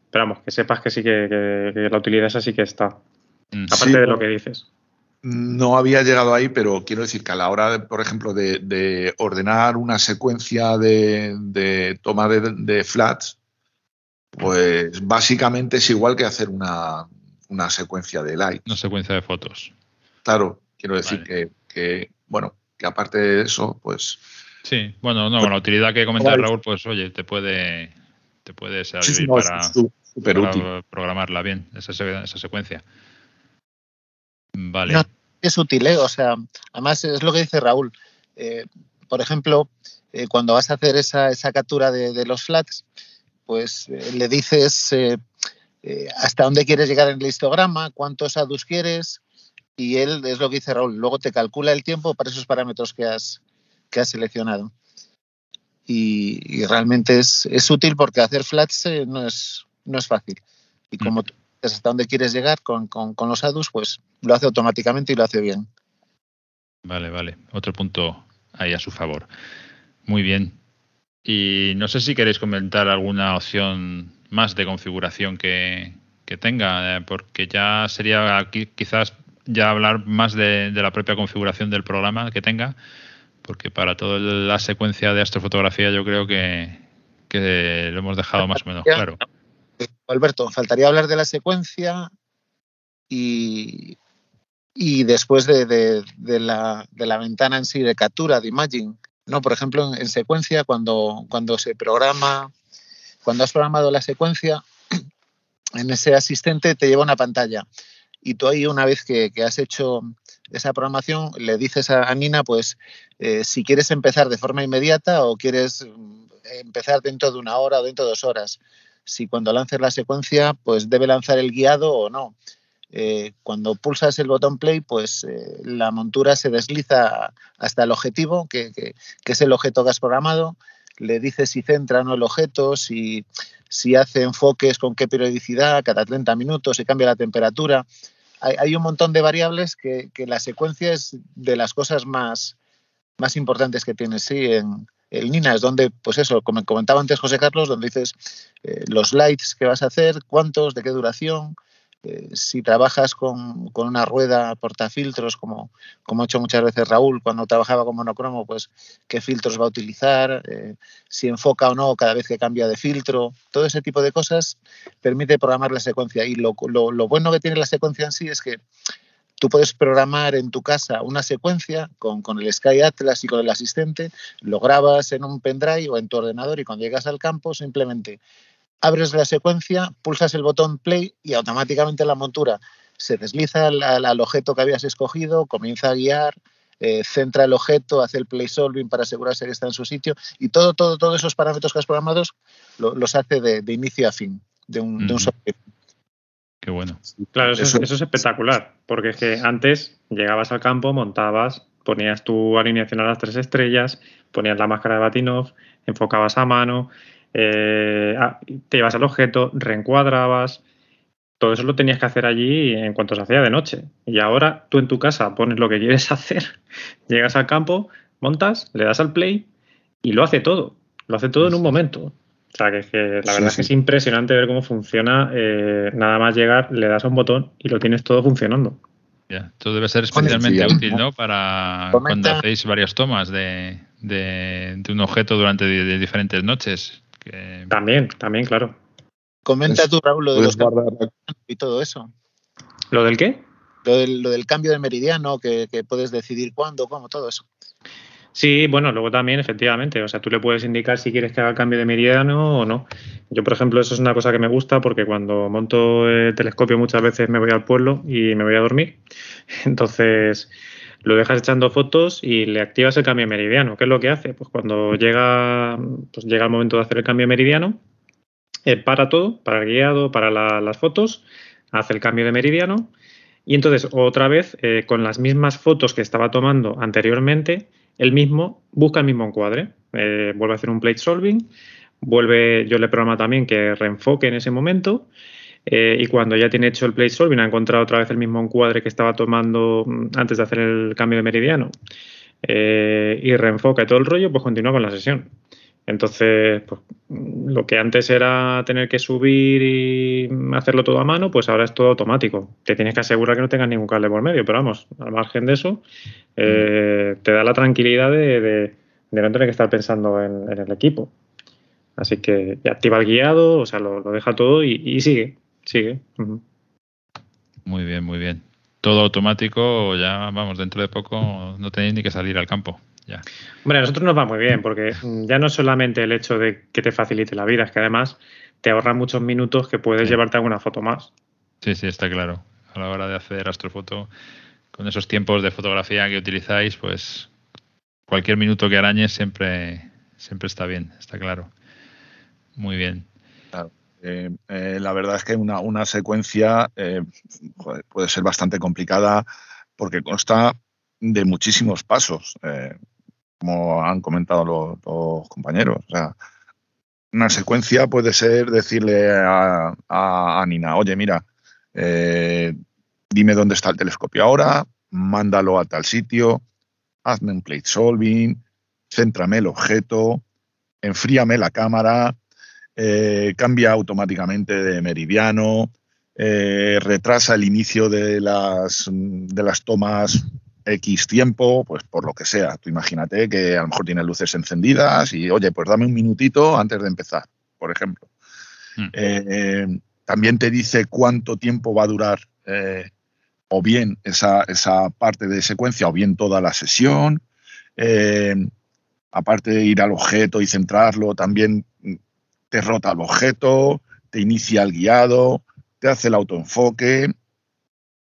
Speaker 4: Pero vamos, que sepas que sí que, la utilidad esa sí que está. Mm. Aparte de lo que dices.
Speaker 5: No había llegado ahí, pero quiero decir que a la hora, por ejemplo, de, ordenar una secuencia de, toma de, flats, pues básicamente es igual que hacer una, secuencia de light.
Speaker 1: Una secuencia de fotos.
Speaker 5: Claro, quiero decir que, bueno, que aparte de eso, pues...
Speaker 1: Sí, bueno, no, con la utilidad que comenta Raúl, pues oye, te puede, te puede servir para, programarla bien, esa, esa secuencia. Vale.
Speaker 2: es útil, ¿eh? O sea, además es lo que dice Raúl. Eh, por ejemplo, eh, cuando vas a hacer esa, esa captura de, los flats, pues eh, le dices hasta dónde quieres llegar en el histograma, cuántos adus quieres, y él es lo que dice Raúl. Luego te calcula el tiempo para esos parámetros que has, que has seleccionado. Y, realmente es, es, útil porque hacer flats no, es, no es fácil. Y como tú hasta dónde quieres llegar con, los ADUS, pues lo hace automáticamente y lo hace bien.
Speaker 1: Vale, vale. Otro punto ahí a su favor. Muy bien. Y no sé si queréis comentar alguna opción más de configuración que, tenga, eh, porque ya sería aquí quizás ya hablar más de, la propia configuración del programa que tenga, porque para toda la secuencia de astrofotografía yo creo que, que lo hemos dejado más o menos claro.
Speaker 2: Alberto, faltaría hablar de la secuencia y, y después de, la, ventana en sí de captura, de imaging. ¿no? Por ejemplo, en, secuencia, cuando, cuando se programa, cuando has programado la secuencia, en ese asistente te lleva una pantalla. Y tú ahí, una vez que, has hecho esa programación, le dices a, Nina, pues, eh, si quieres empezar de forma inmediata o quieres mm, empezar dentro de una hora o dentro de dos horas si cuando lances la secuencia, pues debe lanzar el guiado o no. Eh, cuando pulsas el botón play, pues eh, la montura se desliza hasta el objetivo, que, es el objeto que has programado. Le dices si centra o no el objeto, si, si hace enfoques con qué periodicidad, cada 30 minutos, si cambia la temperatura. Hay, un montón de variables que, la secuencia es de las cosas más, más importantes que tienes sí, en, el Nina es donde, pues eso, como comentaba antes José Carlos, donde dices eh, los lights que vas a hacer, cuántos, de qué duración, eh, si trabajas con, una rueda portafiltros, como, como ha hecho muchas veces Raúl cuando trabajaba con monocromo, pues qué filtros va a utilizar, eh, si enfoca o no cada vez que cambia de filtro, todo ese tipo de cosas permite programar la secuencia. Y lo, bueno que tiene la secuencia en sí es que Tú puedes programar en tu casa una secuencia con, el Sky Atlas y con el asistente, lo grabas en un pendrive o en tu ordenador y cuando llegas al campo simplemente abres la secuencia, pulsas el botón play y automáticamente la montura se desliza al, objeto que habías escogido, comienza a guiar, eh, centra el objeto, hace el play solving para asegurarse que está en su sitio y todo, todo, todos esos parámetros que has programado los hace de, inicio a fin de un, de un software.
Speaker 1: Qué bueno.
Speaker 4: Claro, eso, es, espectacular, porque es que antes llegabas al campo, montabas, ponías tu alineación a las tres estrellas, ponías la máscara de Batinov, enfocabas a mano, eh, ah, te ibas al objeto, reencuadrabas. Todo eso lo tenías que hacer allí en cuanto se hacía de noche. Y ahora tú en tu casa pones lo que quieres hacer, llegas al campo, montas, le das al play y lo hace todo. Lo hace todo en un momento. O sea, que, la verdad es que es impresionante ver cómo funciona. Eh, nada más llegar, le das a un botón y lo tienes todo funcionando.
Speaker 1: Ya, esto debe ser especialmente útil, ¿no? Para cuando hacéis varias tomas de, un objeto durante diferentes noches.
Speaker 4: También, también, claro.
Speaker 2: Comenta tú, Raúl, lo de los y todo eso.
Speaker 4: ¿Lo del qué?
Speaker 2: Lo del, lo del cambio de meridiano, que, que puedes decidir cuándo, cómo, todo eso.
Speaker 4: Sí, bueno, luego también, efectivamente, o sea, tú le puedes indicar si quieres que haga cambio de meridiano o no. Yo, por ejemplo, eso es una cosa que me gusta porque cuando monto el telescopio muchas veces me voy al pueblo y me voy a dormir. Entonces, lo dejas echando fotos y le activas el cambio meridiano. ¿Qué es lo que hace? Pues cuando llega, pues llega el momento de hacer el cambio meridiano, para todo, para el guiado, para las fotos, hace el cambio de meridiano y entonces otra vez, eh, con las mismas fotos que estaba tomando anteriormente, él mismo busca el mismo encuadre, eh, vuelve a hacer un plate solving, vuelve, yo le programa también que reenfoque en ese momento eh, y cuando ya tiene hecho el plate solving ha encontrado otra vez el mismo encuadre que estaba tomando mm, antes de hacer el cambio de meridiano. eh, y reenfoca todo el rollo, pues continúa con la sesión. Entonces, pues, lo que antes era tener que subir y hacerlo todo a mano, pues ahora es todo automático. Te tienes que asegurar que no tengas ningún cable por medio, pero vamos, al margen de eso, eh, te da la tranquilidad de, no tener que estar pensando en, el equipo. Así que ya activa el guiado, o sea, lo, deja todo y, sigue, sigue.
Speaker 1: Muy bien, muy bien. Todo automático, ya vamos, dentro de poco no tenéis ni que salir al campo. Ya.
Speaker 4: Hombre, a nosotros nos va muy bien, porque ya no solamente el hecho de que te facilite la vida, es que además te ahorra muchos minutos que puedes llevarte alguna foto más.
Speaker 1: Sí, sí, está claro. A la hora de hacer astrofoto, con esos tiempos de fotografía que utilizáis, pues cualquier minuto que arañes siempre, siempre está bien, está claro. Muy bien.
Speaker 5: Eh, eh, la verdad es que una, secuencia eh, puede ser bastante complicada porque consta de muchísimos pasos, como han comentado los, compañeros. O sea, una secuencia puede ser decirle a, Nina, oye, mira, dime dónde está el telescopio ahora, mándalo a tal sitio, hazme un plate solving, céntrame el objeto, enfríame la cámara, eh, cambia automáticamente de meridiano, eh, retrasa el inicio de las, de las tomas X tiempo, pues por lo que sea. Tú imagínate que a lo mejor tiene luces encendidas y, oye, pues dame un minutito antes de empezar, por ejemplo. Hmm. Eh, también te dice cuánto tiempo va a durar o bien esa, esa, parte de secuencia o bien toda la sesión. aparte de ir al objeto y centrarlo, también te rota el objeto, te inicia el guiado, te hace el autoenfoque,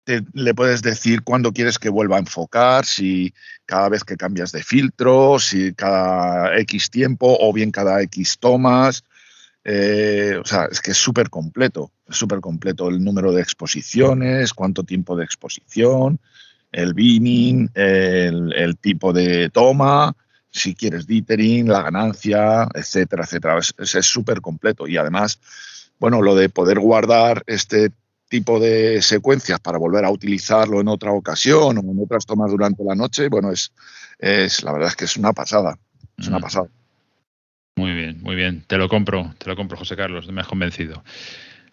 Speaker 5: te, le puedes decir cuándo quieres que vuelva a enfocar, si cada vez que cambias de filtro, si cada X tiempo o bien cada X tomas. Eh, o sea, es que es súper completo, súper completo el número de exposiciones, cuánto tiempo de exposición, el binning, el tipo de toma, si quieres dithering, la ganancia, etcétera, etcétera. Es súper completo y además, bueno, lo de poder guardar este tipo de secuencias para volver a utilizarlo en otra ocasión o en otras tomas durante la noche, bueno, es, es la verdad es que es una pasada, es una mm. pasada.
Speaker 1: Muy bien, muy bien. Te lo compro, te lo compro, José Carlos, me has convencido.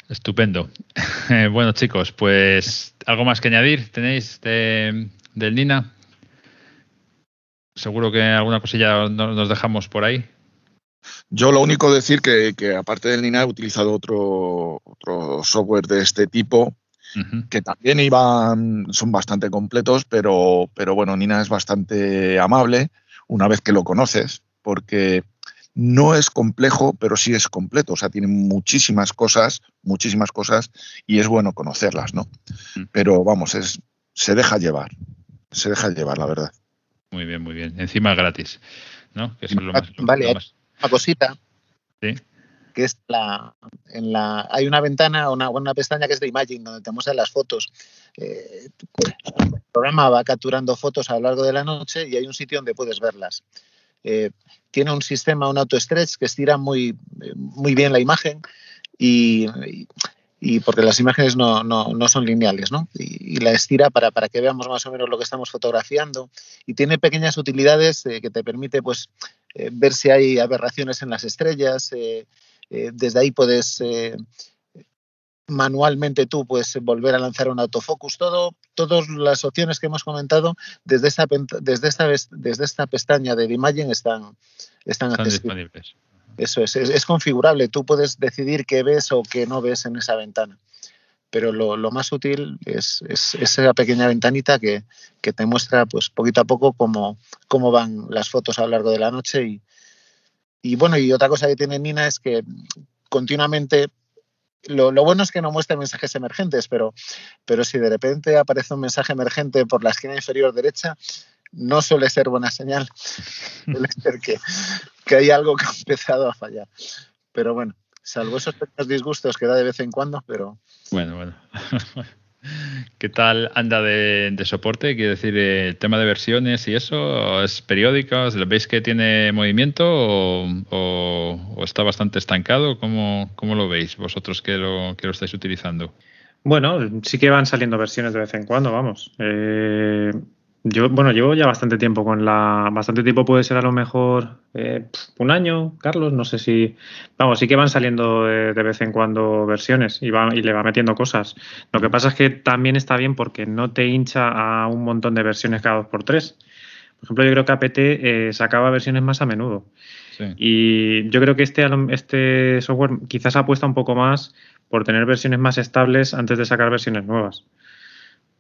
Speaker 1: Estupendo. bueno, chicos, pues algo más que añadir tenéis de, del Nina seguro que alguna cosilla nos dejamos por ahí.
Speaker 5: Yo lo único decir que, que aparte del Nina he utilizado otro, otro software de este tipo que también iban, son bastante completos, pero, pero bueno, Nina es bastante amable una vez que lo conoces, porque no es complejo, pero sí es completo. O sea, tiene muchísimas cosas, muchísimas cosas, y es bueno conocerlas, ¿no? Pero vamos, es, se deja llevar, se deja llevar, la verdad.
Speaker 1: Muy bien, muy bien. Encima gratis, ¿no?
Speaker 2: Que es lo más, vale, una cosita. Sí. Que es la, en la. Hay una ventana, una, una pestaña que es de Imagine, donde te muestran las fotos. Eh, el programa va capturando fotos a lo largo de la noche y hay un sitio donde puedes verlas. Eh, tiene un sistema, un auto stretch que estira muy, muy bien la imagen y, y porque las imágenes no, son lineales, ¿no? Y, la estira para, para, que veamos más o menos lo que estamos fotografiando y tiene pequeñas utilidades eh, que te permite pues eh, ver si hay aberraciones en las estrellas, eh, desde ahí puedes manualmente tú puedes volver a lanzar un autofocus, todo, todas las opciones que hemos comentado desde esta, desde esta, desde esta pestaña de Imagen están, están, están disponibles. Eso es, es, configurable. Tú puedes decidir qué ves o qué no ves en esa ventana. Pero lo, más útil es, esa pequeña ventanita que, te muestra pues poquito a poco cómo, cómo van las fotos a lo largo de la noche. Y, y bueno, y otra cosa que tiene Nina es que continuamente lo, lo, bueno es que no muestra mensajes emergentes, pero, pero si de repente aparece un mensaje emergente por la esquina inferior derecha, no suele ser buena señal. suele ser que, que hay algo que ha empezado a fallar. Pero bueno, salvo esos pequeños disgustos que da de vez en cuando, pero...
Speaker 1: Bueno, bueno. ¿Qué tal anda de, soporte? Quiero decir, el tema de versiones y eso, ¿es periódico? ¿Veis que tiene movimiento o, está bastante estancado? ¿Cómo, ¿Cómo, lo veis vosotros que lo, que lo estáis utilizando?
Speaker 4: Bueno, sí que van saliendo versiones de vez en cuando, vamos. Eh, Yo, bueno, llevo ya bastante tiempo con la. Bastante tiempo puede ser a lo mejor eh, un año, Carlos. No sé si. Vamos, sí que van saliendo de, vez en cuando versiones y, va, y le va metiendo cosas. Lo que pasa es que también está bien porque no te hincha a un montón de versiones cada dos por tres. Por ejemplo, yo creo que APT eh, sacaba versiones más a menudo. Y yo creo que este, este software quizás apuesta un poco más por tener versiones más estables antes de sacar versiones nuevas.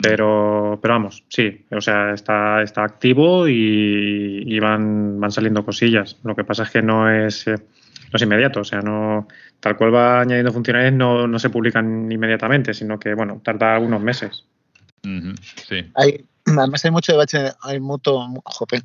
Speaker 4: Pero, pero vamos, sí, o sea, está, está activo y, van, van saliendo cosillas. Lo que pasa es que no es, eh, no es inmediato, o sea, no tal cual va añadiendo funcionalidades no, no se publican inmediatamente, sino que, bueno, tarda algunos meses.
Speaker 2: sí. Hay, además hay mucho debate, hay mucho, jope,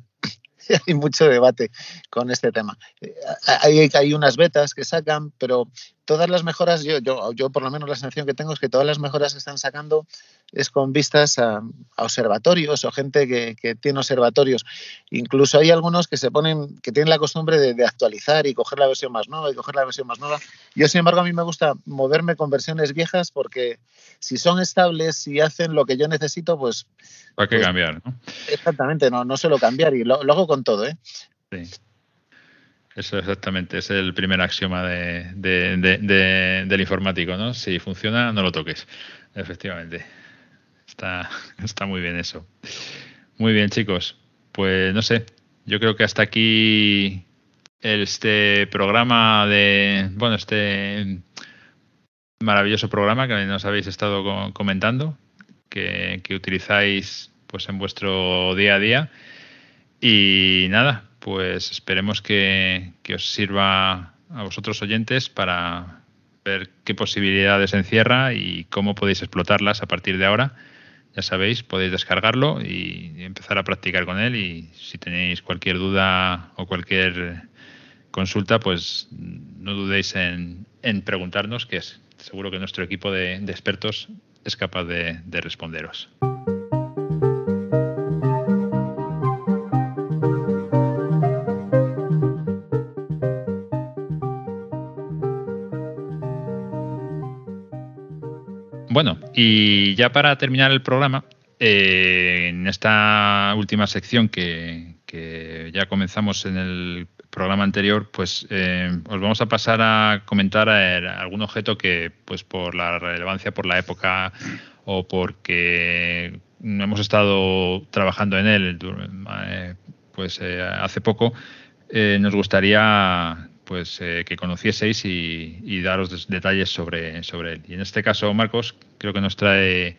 Speaker 2: hay mucho debate con este tema. Eh, hay, hay, unas betas que sacan, pero todas las mejoras, yo, yo, yo por lo menos la sensación que tengo es que todas las mejoras que están sacando es con vistas a, observatorios o gente que, tiene observatorios. Incluso hay algunos que se ponen, que tienen la costumbre de, actualizar y coger la versión más nueva y coger la versión más nueva. Yo, sin embargo, a mí me gusta moverme con versiones viejas porque si son estables y hacen lo que yo necesito, pues...
Speaker 1: Hay que pues cambiar, ¿no?
Speaker 2: Exactamente, no, no suelo cambiar y lo, lo hago con todo, ¿eh? Sí.
Speaker 1: Eso exactamente, es el primer axioma del informático, ¿no? Si funciona, no lo toques. Efectivamente. Está, está muy bien eso. Muy bien, chicos. Pues no sé, yo creo que hasta aquí este programa de, bueno, este maravilloso programa que nos habéis estado comentando, que, que utilizáis pues en vuestro día a día. Y nada, pues esperemos que, os sirva a vosotros oyentes para ver qué posibilidades encierra y cómo podéis explotarlas a partir de ahora. Ya sabéis, podéis descargarlo y empezar a practicar con él y si tenéis cualquier duda o cualquier consulta, pues no dudéis en, preguntarnos, que es seguro que nuestro equipo de, expertos es capaz de responderos. Bueno, y ya para terminar el programa, eh, en esta última sección que, ya comenzamos en el programa anterior, pues eh, os vamos a pasar a comentar algún objeto que, pues por la relevancia, por la época o porque hemos estado trabajando en él, eh, pues hace poco, nos gustaría pues eh, que conocieseis y, daros detalles sobre, sobre él. Y en este caso, Marcos, creo que nos trae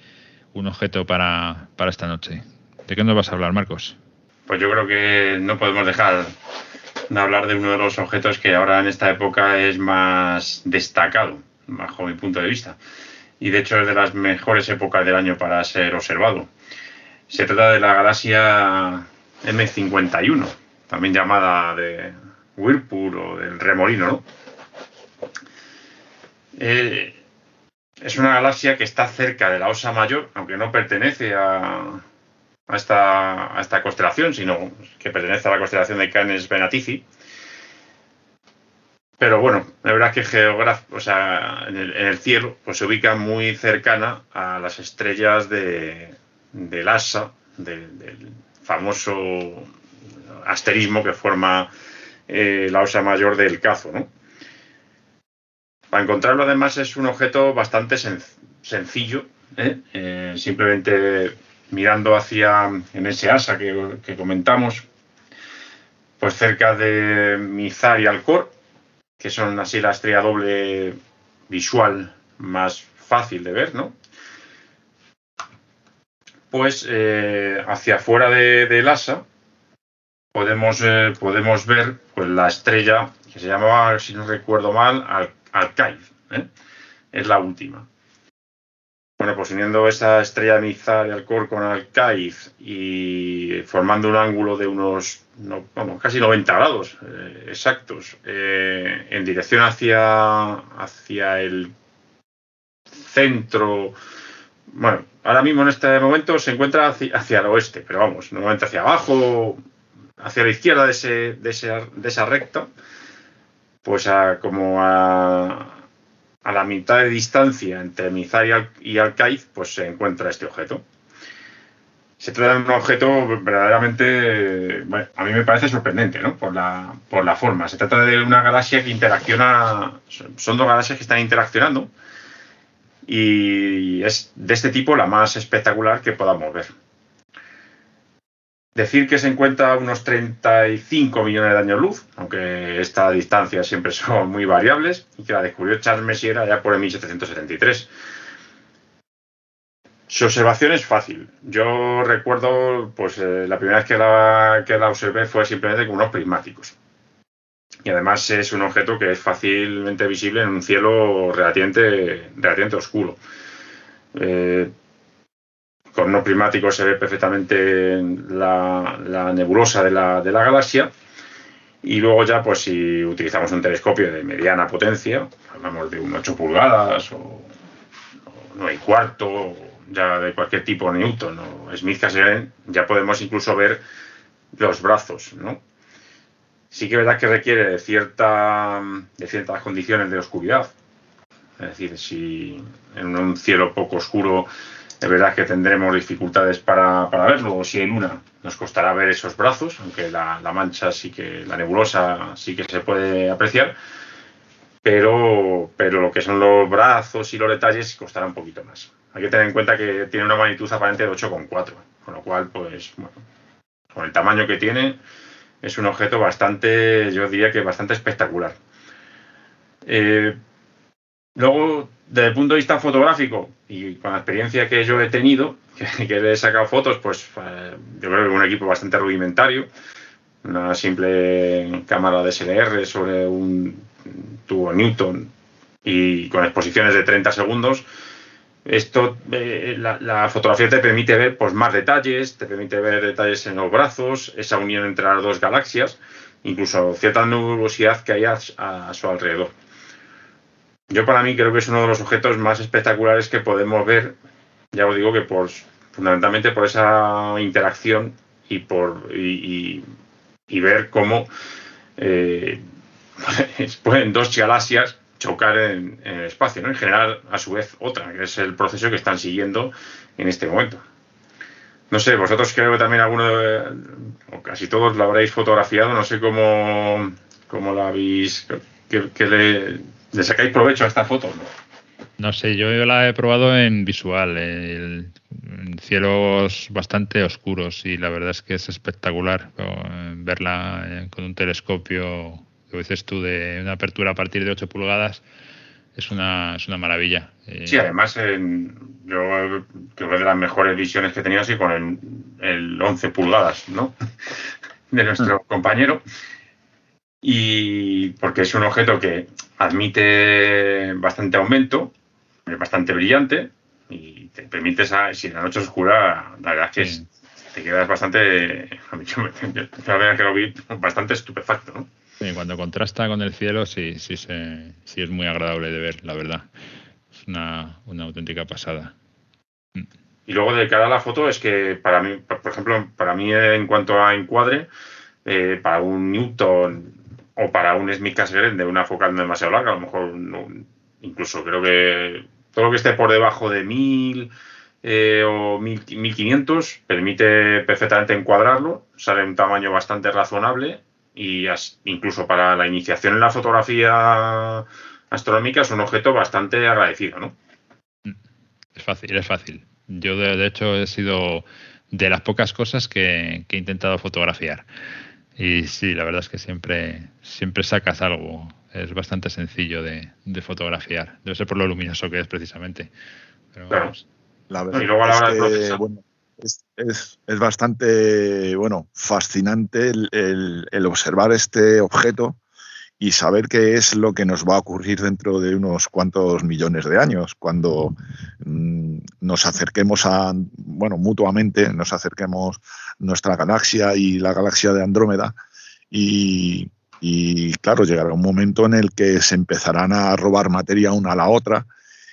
Speaker 1: un objeto para, esta noche. ¿De qué nos vas a hablar, Marcos?
Speaker 3: Pues yo creo que no podemos dejar de hablar de uno de los objetos que ahora en esta época es más destacado, bajo mi punto de vista. Y de hecho es de las mejores épocas del año para ser observado. Se trata de la galaxia M51, también llamada de Whirlpool o del remolino, ¿no? Eh, es una galaxia que está cerca de la Osa Mayor, aunque no pertenece a, esta, a esta, constelación, sino que pertenece a la constelación de Canes Venatici. Pero bueno, la verdad es que o sea, en, el, cielo pues se ubica muy cercana a las estrellas de, del ASA, del famoso asterismo que forma eh, la osa mayor del cazo. ¿no? Para encontrarlo además es un objeto bastante sencillo, ¿eh? Eh, simplemente mirando hacia en ese asa que, comentamos, pues cerca de Mizar y Alcor, que son así la estrella doble visual más fácil de ver, ¿no? Pues hacia afuera del asa podemos, eh, podemos ver pues, la estrella que se llamaba, si no recuerdo mal, Al ¿eh? Es la última. Bueno, pues uniendo esa estrella Mizar y Alcor con Alcaiz y formando un ángulo de unos casi 90 grados eh, exactos en dirección hacia, hacia el centro. Bueno, ahora mismo en este momento se encuentra hacia, hacia el oeste, pero vamos, normalmente hacia abajo, hacia la izquierda de, ese, de, de esa recta, pues a, como a, a, la mitad de distancia entre Mizar y, Al, pues se encuentra este objeto. se trata de un objeto verdaderamente, bueno, a mí me parece sorprendente, ¿no? Por la, por la forma. Se trata de una galaxia que interacciona, son dos galaxias que están interaccionando y es de este tipo la más espectacular que podamos ver. Decir que se encuentra a unos 35 millones de años luz, aunque esta distancia siempre son muy variables, y que la descubrió Charles Messier allá por el 1773. Su observación es fácil. Yo recuerdo, pues eh, la primera vez que la, que la observé fue simplemente con unos prismáticos. Y además es un objeto que es fácilmente visible en un cielo relativamente, relativamente oscuro. Eh, con unos prismáticos se ve perfectamente la, nebulosa de la, de la, galaxia. Y luego ya, pues si utilizamos un telescopio de mediana potencia, hablamos de un 8 pulgadas o, o 9 y cuarto, ya de cualquier tipo, Newton o Smith Cassegrain, ya podemos incluso ver los brazos, ¿no? Sí que es verdad que requiere de, cierta, de ciertas condiciones de oscuridad. Es decir, si en un cielo poco oscuro es verdad que tendremos dificultades para, para verlo, si hay luna nos costará ver esos brazos, aunque la, la, mancha sí que, la nebulosa sí que se puede apreciar, pero, pero lo que son los brazos y los detalles costará un poquito más. Hay que tener en cuenta que tiene una magnitud aparente de 8,4, con lo cual, pues, bueno, con el tamaño que tiene, es un objeto bastante, yo diría que bastante espectacular. Eh, luego, desde el punto de vista fotográfico y con la experiencia que yo he tenido, que, he sacado fotos, pues eh, yo creo que un equipo bastante rudimentario, una simple cámara DSLR sobre un tubo Newton y con exposiciones de 30 segundos, esto, eh, la, fotografía te permite ver pues, más detalles, te permite ver detalles en los brazos, esa unión entre las dos galaxias, incluso cierta nubosidad que hay a, su alrededor. Yo para mí creo que es uno de los objetos más espectaculares que podemos ver, ya os digo que por, fundamentalmente por esa interacción y por y, ver cómo eh, pueden dos galaxias chocar en, el espacio, ¿no? En general, a su vez, otra, que es el proceso que están siguiendo en este momento. No sé, vosotros creo que también alguno, o casi todos lo habréis fotografiado, no sé cómo, cómo la habéis, que, le, sacáis provecho a esta foto.
Speaker 1: ¿no? sé, yo la he probado en visual, en cielos bastante oscuros y la verdad es que es espectacular verla eh, con un telescopio que dices tú, de una apertura a partir de 8 pulgadas, es una, es una maravilla.
Speaker 3: Eh, sí, además, yo creo que de las mejores visiones que he tenido así con el, el 11 pulgadas, ¿no? de nuestro compañero. Y porque es un objeto que admite bastante aumento, es bastante brillante y te permite, si la noche es oscura, la verdad es que te quedas bastante, a mí, yo, que lo vi bastante estupefacto, ¿no?
Speaker 1: cuando contrasta con el cielo, sí, sí, sí es muy agradable de ver, la verdad. Es una, auténtica pasada.
Speaker 3: Mm. Y luego de cara a la foto es que para mí, por ejemplo, para mí en cuanto a encuadre, eh, para un Newton o para un Smith Cassegrain de una focal no demasiado larga, a lo mejor incluso creo que todo lo que esté por debajo de 1000 eh, o 1500 permite perfectamente encuadrarlo, sale un tamaño bastante razonable y incluso para la iniciación en la fotografía astronómica es un objeto bastante agradecido, ¿no?
Speaker 1: Mm. Es fácil, es fácil. Yo de, hecho he sido de las pocas cosas que, he intentado fotografiar. Y sí, la verdad es que siempre, siempre sacas algo. Es bastante sencillo de, fotografiar. Debe ser por lo luminoso que es precisamente.
Speaker 5: claro. La verdad y luego a la hora de es, bastante bueno, fascinante el, observar este objeto y saber qué es lo que nos va a ocurrir dentro de unos cuantos millones de años, cuando mm, nos acerquemos a, bueno, mutuamente, nos acerquemos nuestra galaxia y la galaxia de Andrómeda y, y claro, llegará un momento en el que se empezarán a robar materia una a la otra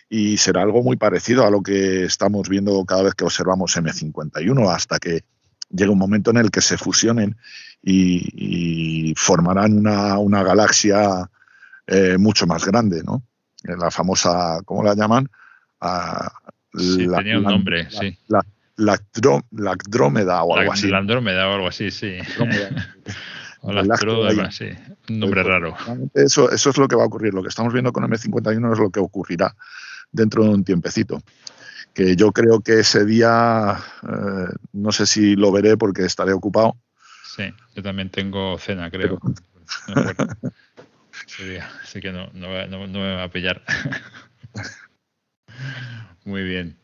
Speaker 5: y será algo muy parecido a lo que estamos viendo cada vez que observamos M51, hasta que llegue un momento en el que se fusionen y, formarán una, galaxia eh, mucho más grande, ¿no? La famosa, ¿cómo la llaman?
Speaker 1: sí, tenía un nombre, sí.
Speaker 5: Lacdrómeda o algo así.
Speaker 1: Andrómeda o algo así, sí. o sí. Un nombre raro.
Speaker 5: Eso, eso es lo que va a ocurrir. Lo que estamos viendo con M51 es lo que ocurrirá dentro de un tiempecito. Que yo creo que ese día, eh, no sé si lo veré porque estaré ocupado.
Speaker 1: Sí, yo también tengo cena, creo. así que no, no, no, me va a pillar. Muy bien.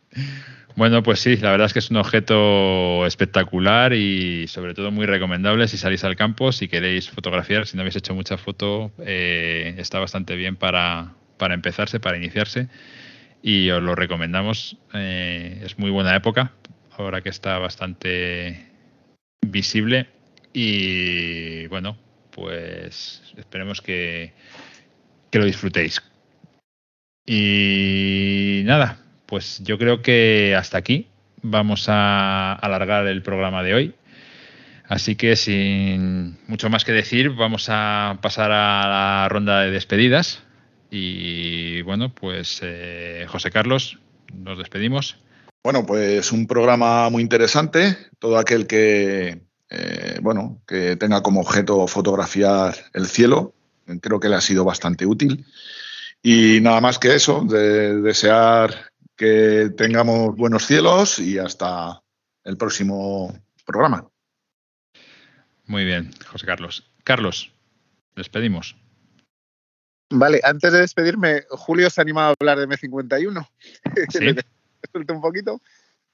Speaker 1: Bueno, pues sí, la verdad es que es un objeto espectacular y sobre todo muy recomendable si salís al campo, si queréis fotografiar, si no habéis hecho mucha foto, eh, está bastante bien para, para, empezarse, para iniciarse y os lo recomendamos. Eh, es muy buena época, ahora que está bastante visible y bueno, pues esperemos que, que lo disfrutéis. Y nada, pues yo creo que hasta aquí vamos a alargar el programa de hoy. Así que sin mucho más que decir, vamos a pasar a la ronda de despedidas. Y bueno, pues eh, José Carlos, nos despedimos.
Speaker 5: Bueno, pues un programa muy interesante. Todo aquel que eh, bueno, que tenga como objeto fotografiar el cielo, creo que le ha sido bastante útil. Y nada más que eso, de desear que tengamos buenos cielos y hasta el próximo programa.
Speaker 1: Muy bien, José Carlos. Carlos, despedimos.
Speaker 6: Vale, antes de despedirme, Julio se ha animado a hablar de M51. ¿Sí? un poquito.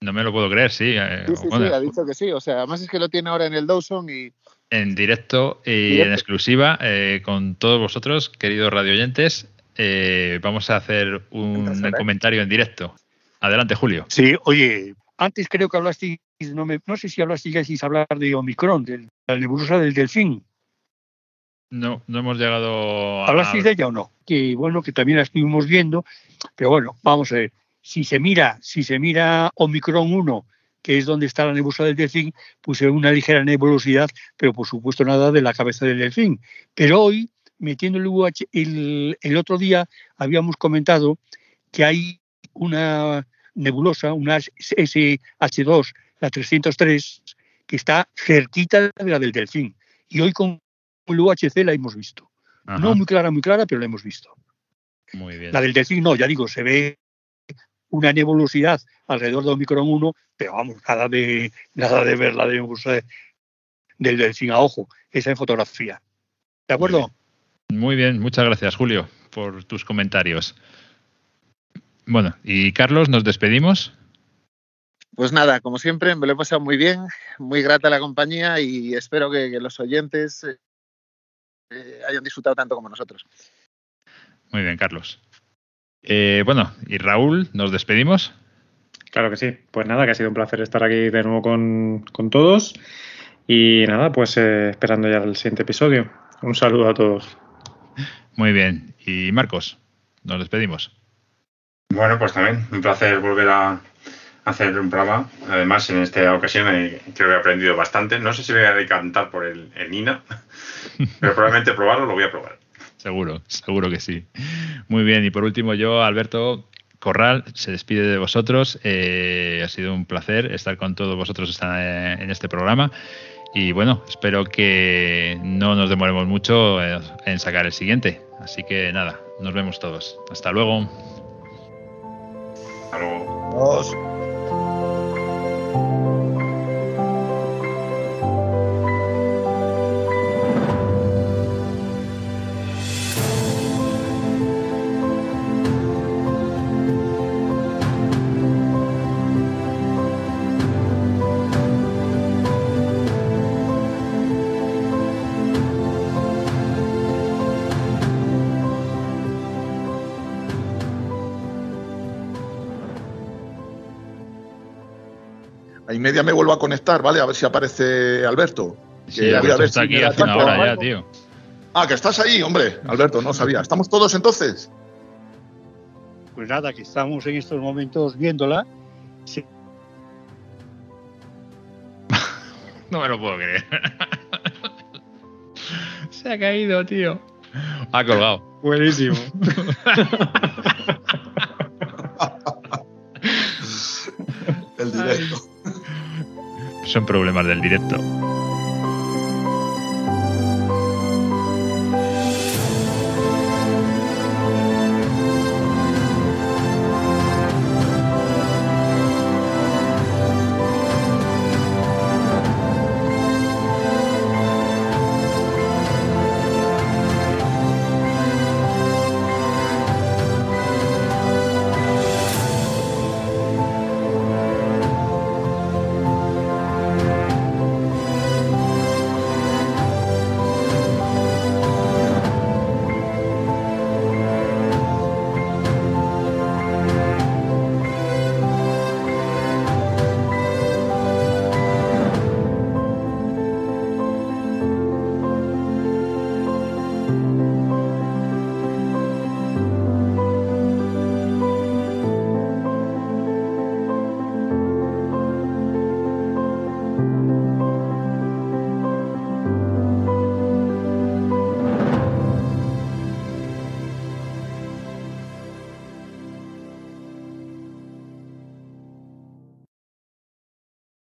Speaker 1: No me lo puedo creer, sí.
Speaker 6: Eh, sí, sí, sí, ha dicho que sí. O sea, además es que lo tiene ahora en el Dawson y.
Speaker 1: En directo y en exclusiva eh, con todos vosotros, queridos radioyentes. Eh, vamos a hacer un comentario en directo. Adelante, Julio.
Speaker 7: Sí, oye, antes creo que hablasteis, no, me, no sé si hablasteis hablar de Omicron, de la nebulosa del delfín.
Speaker 1: No, no hemos llegado
Speaker 7: a... ¿Hablasteis de ella o no? Que bueno, que también la estuvimos viendo, pero bueno, vamos a ver si se mira, si se mira Omicron 1, que es donde está la nebulosa del delfín, pues es una ligera nebulosidad, pero por supuesto nada de la cabeza del delfín. Pero hoy, metiendo el UH, el, otro día habíamos comentado que hay una nebulosa, una SH2, la 303, que está cerquita de la del delfín. Y hoy con el UHC la hemos visto. No muy clara, muy clara, pero la hemos visto.
Speaker 1: Muy bien.
Speaker 7: La del delfín no, ya digo, se ve una nebulosidad alrededor de Omicron 1, pero vamos, nada de, nada de ver la nebulosa del delfín a ojo, esa en fotografía. ¿De acuerdo?
Speaker 1: Muy bien. muchas gracias, Julio, por tus comentarios. Bueno, y Carlos, nos despedimos.
Speaker 6: Pues nada, como siempre, me lo he pasado muy bien, muy grata la compañía y espero que, los oyentes eh, hayan disfrutado tanto como nosotros.
Speaker 1: Muy bien, Carlos. Eh, bueno, y Raúl, ¿nos despedimos?
Speaker 4: Claro que sí. Pues nada, que ha sido un placer estar aquí de nuevo con, todos. Y nada, pues eh, esperando ya el siguiente episodio. Un saludo a todos.
Speaker 1: Muy bien. Y Marcos, nos despedimos.
Speaker 3: Bueno, pues también un placer volver a hacer un programa. Además, en esta ocasión creo que he aprendido bastante. No sé si voy a decantar por el, el Nina, pero probablemente probarlo lo voy a probar.
Speaker 1: Seguro, seguro que sí. Muy bien, y por último yo, Alberto Corral, se despide de vosotros. Eh, ha sido un placer estar con todos vosotros en este programa. Y bueno, espero que no nos demoremos mucho en sacar el siguiente. Así que nada, nos vemos todos. Hasta luego.
Speaker 3: Hasta luego.
Speaker 5: Media me vuelvo a conectar, ¿vale? A ver si aparece Alberto.
Speaker 1: Sí, Alberto está aquí hace una hora ya, tío.
Speaker 5: Ah, que estás ahí, hombre. Alberto, no sabía. ¿Estamos todos entonces?
Speaker 7: Pues nada, que estamos en estos momentos viéndola. Sí.
Speaker 1: no me lo puedo creer. Se ha caído, tío. Ha colgado.
Speaker 7: Buenísimo.
Speaker 5: El directo.
Speaker 1: Son problemas del directo.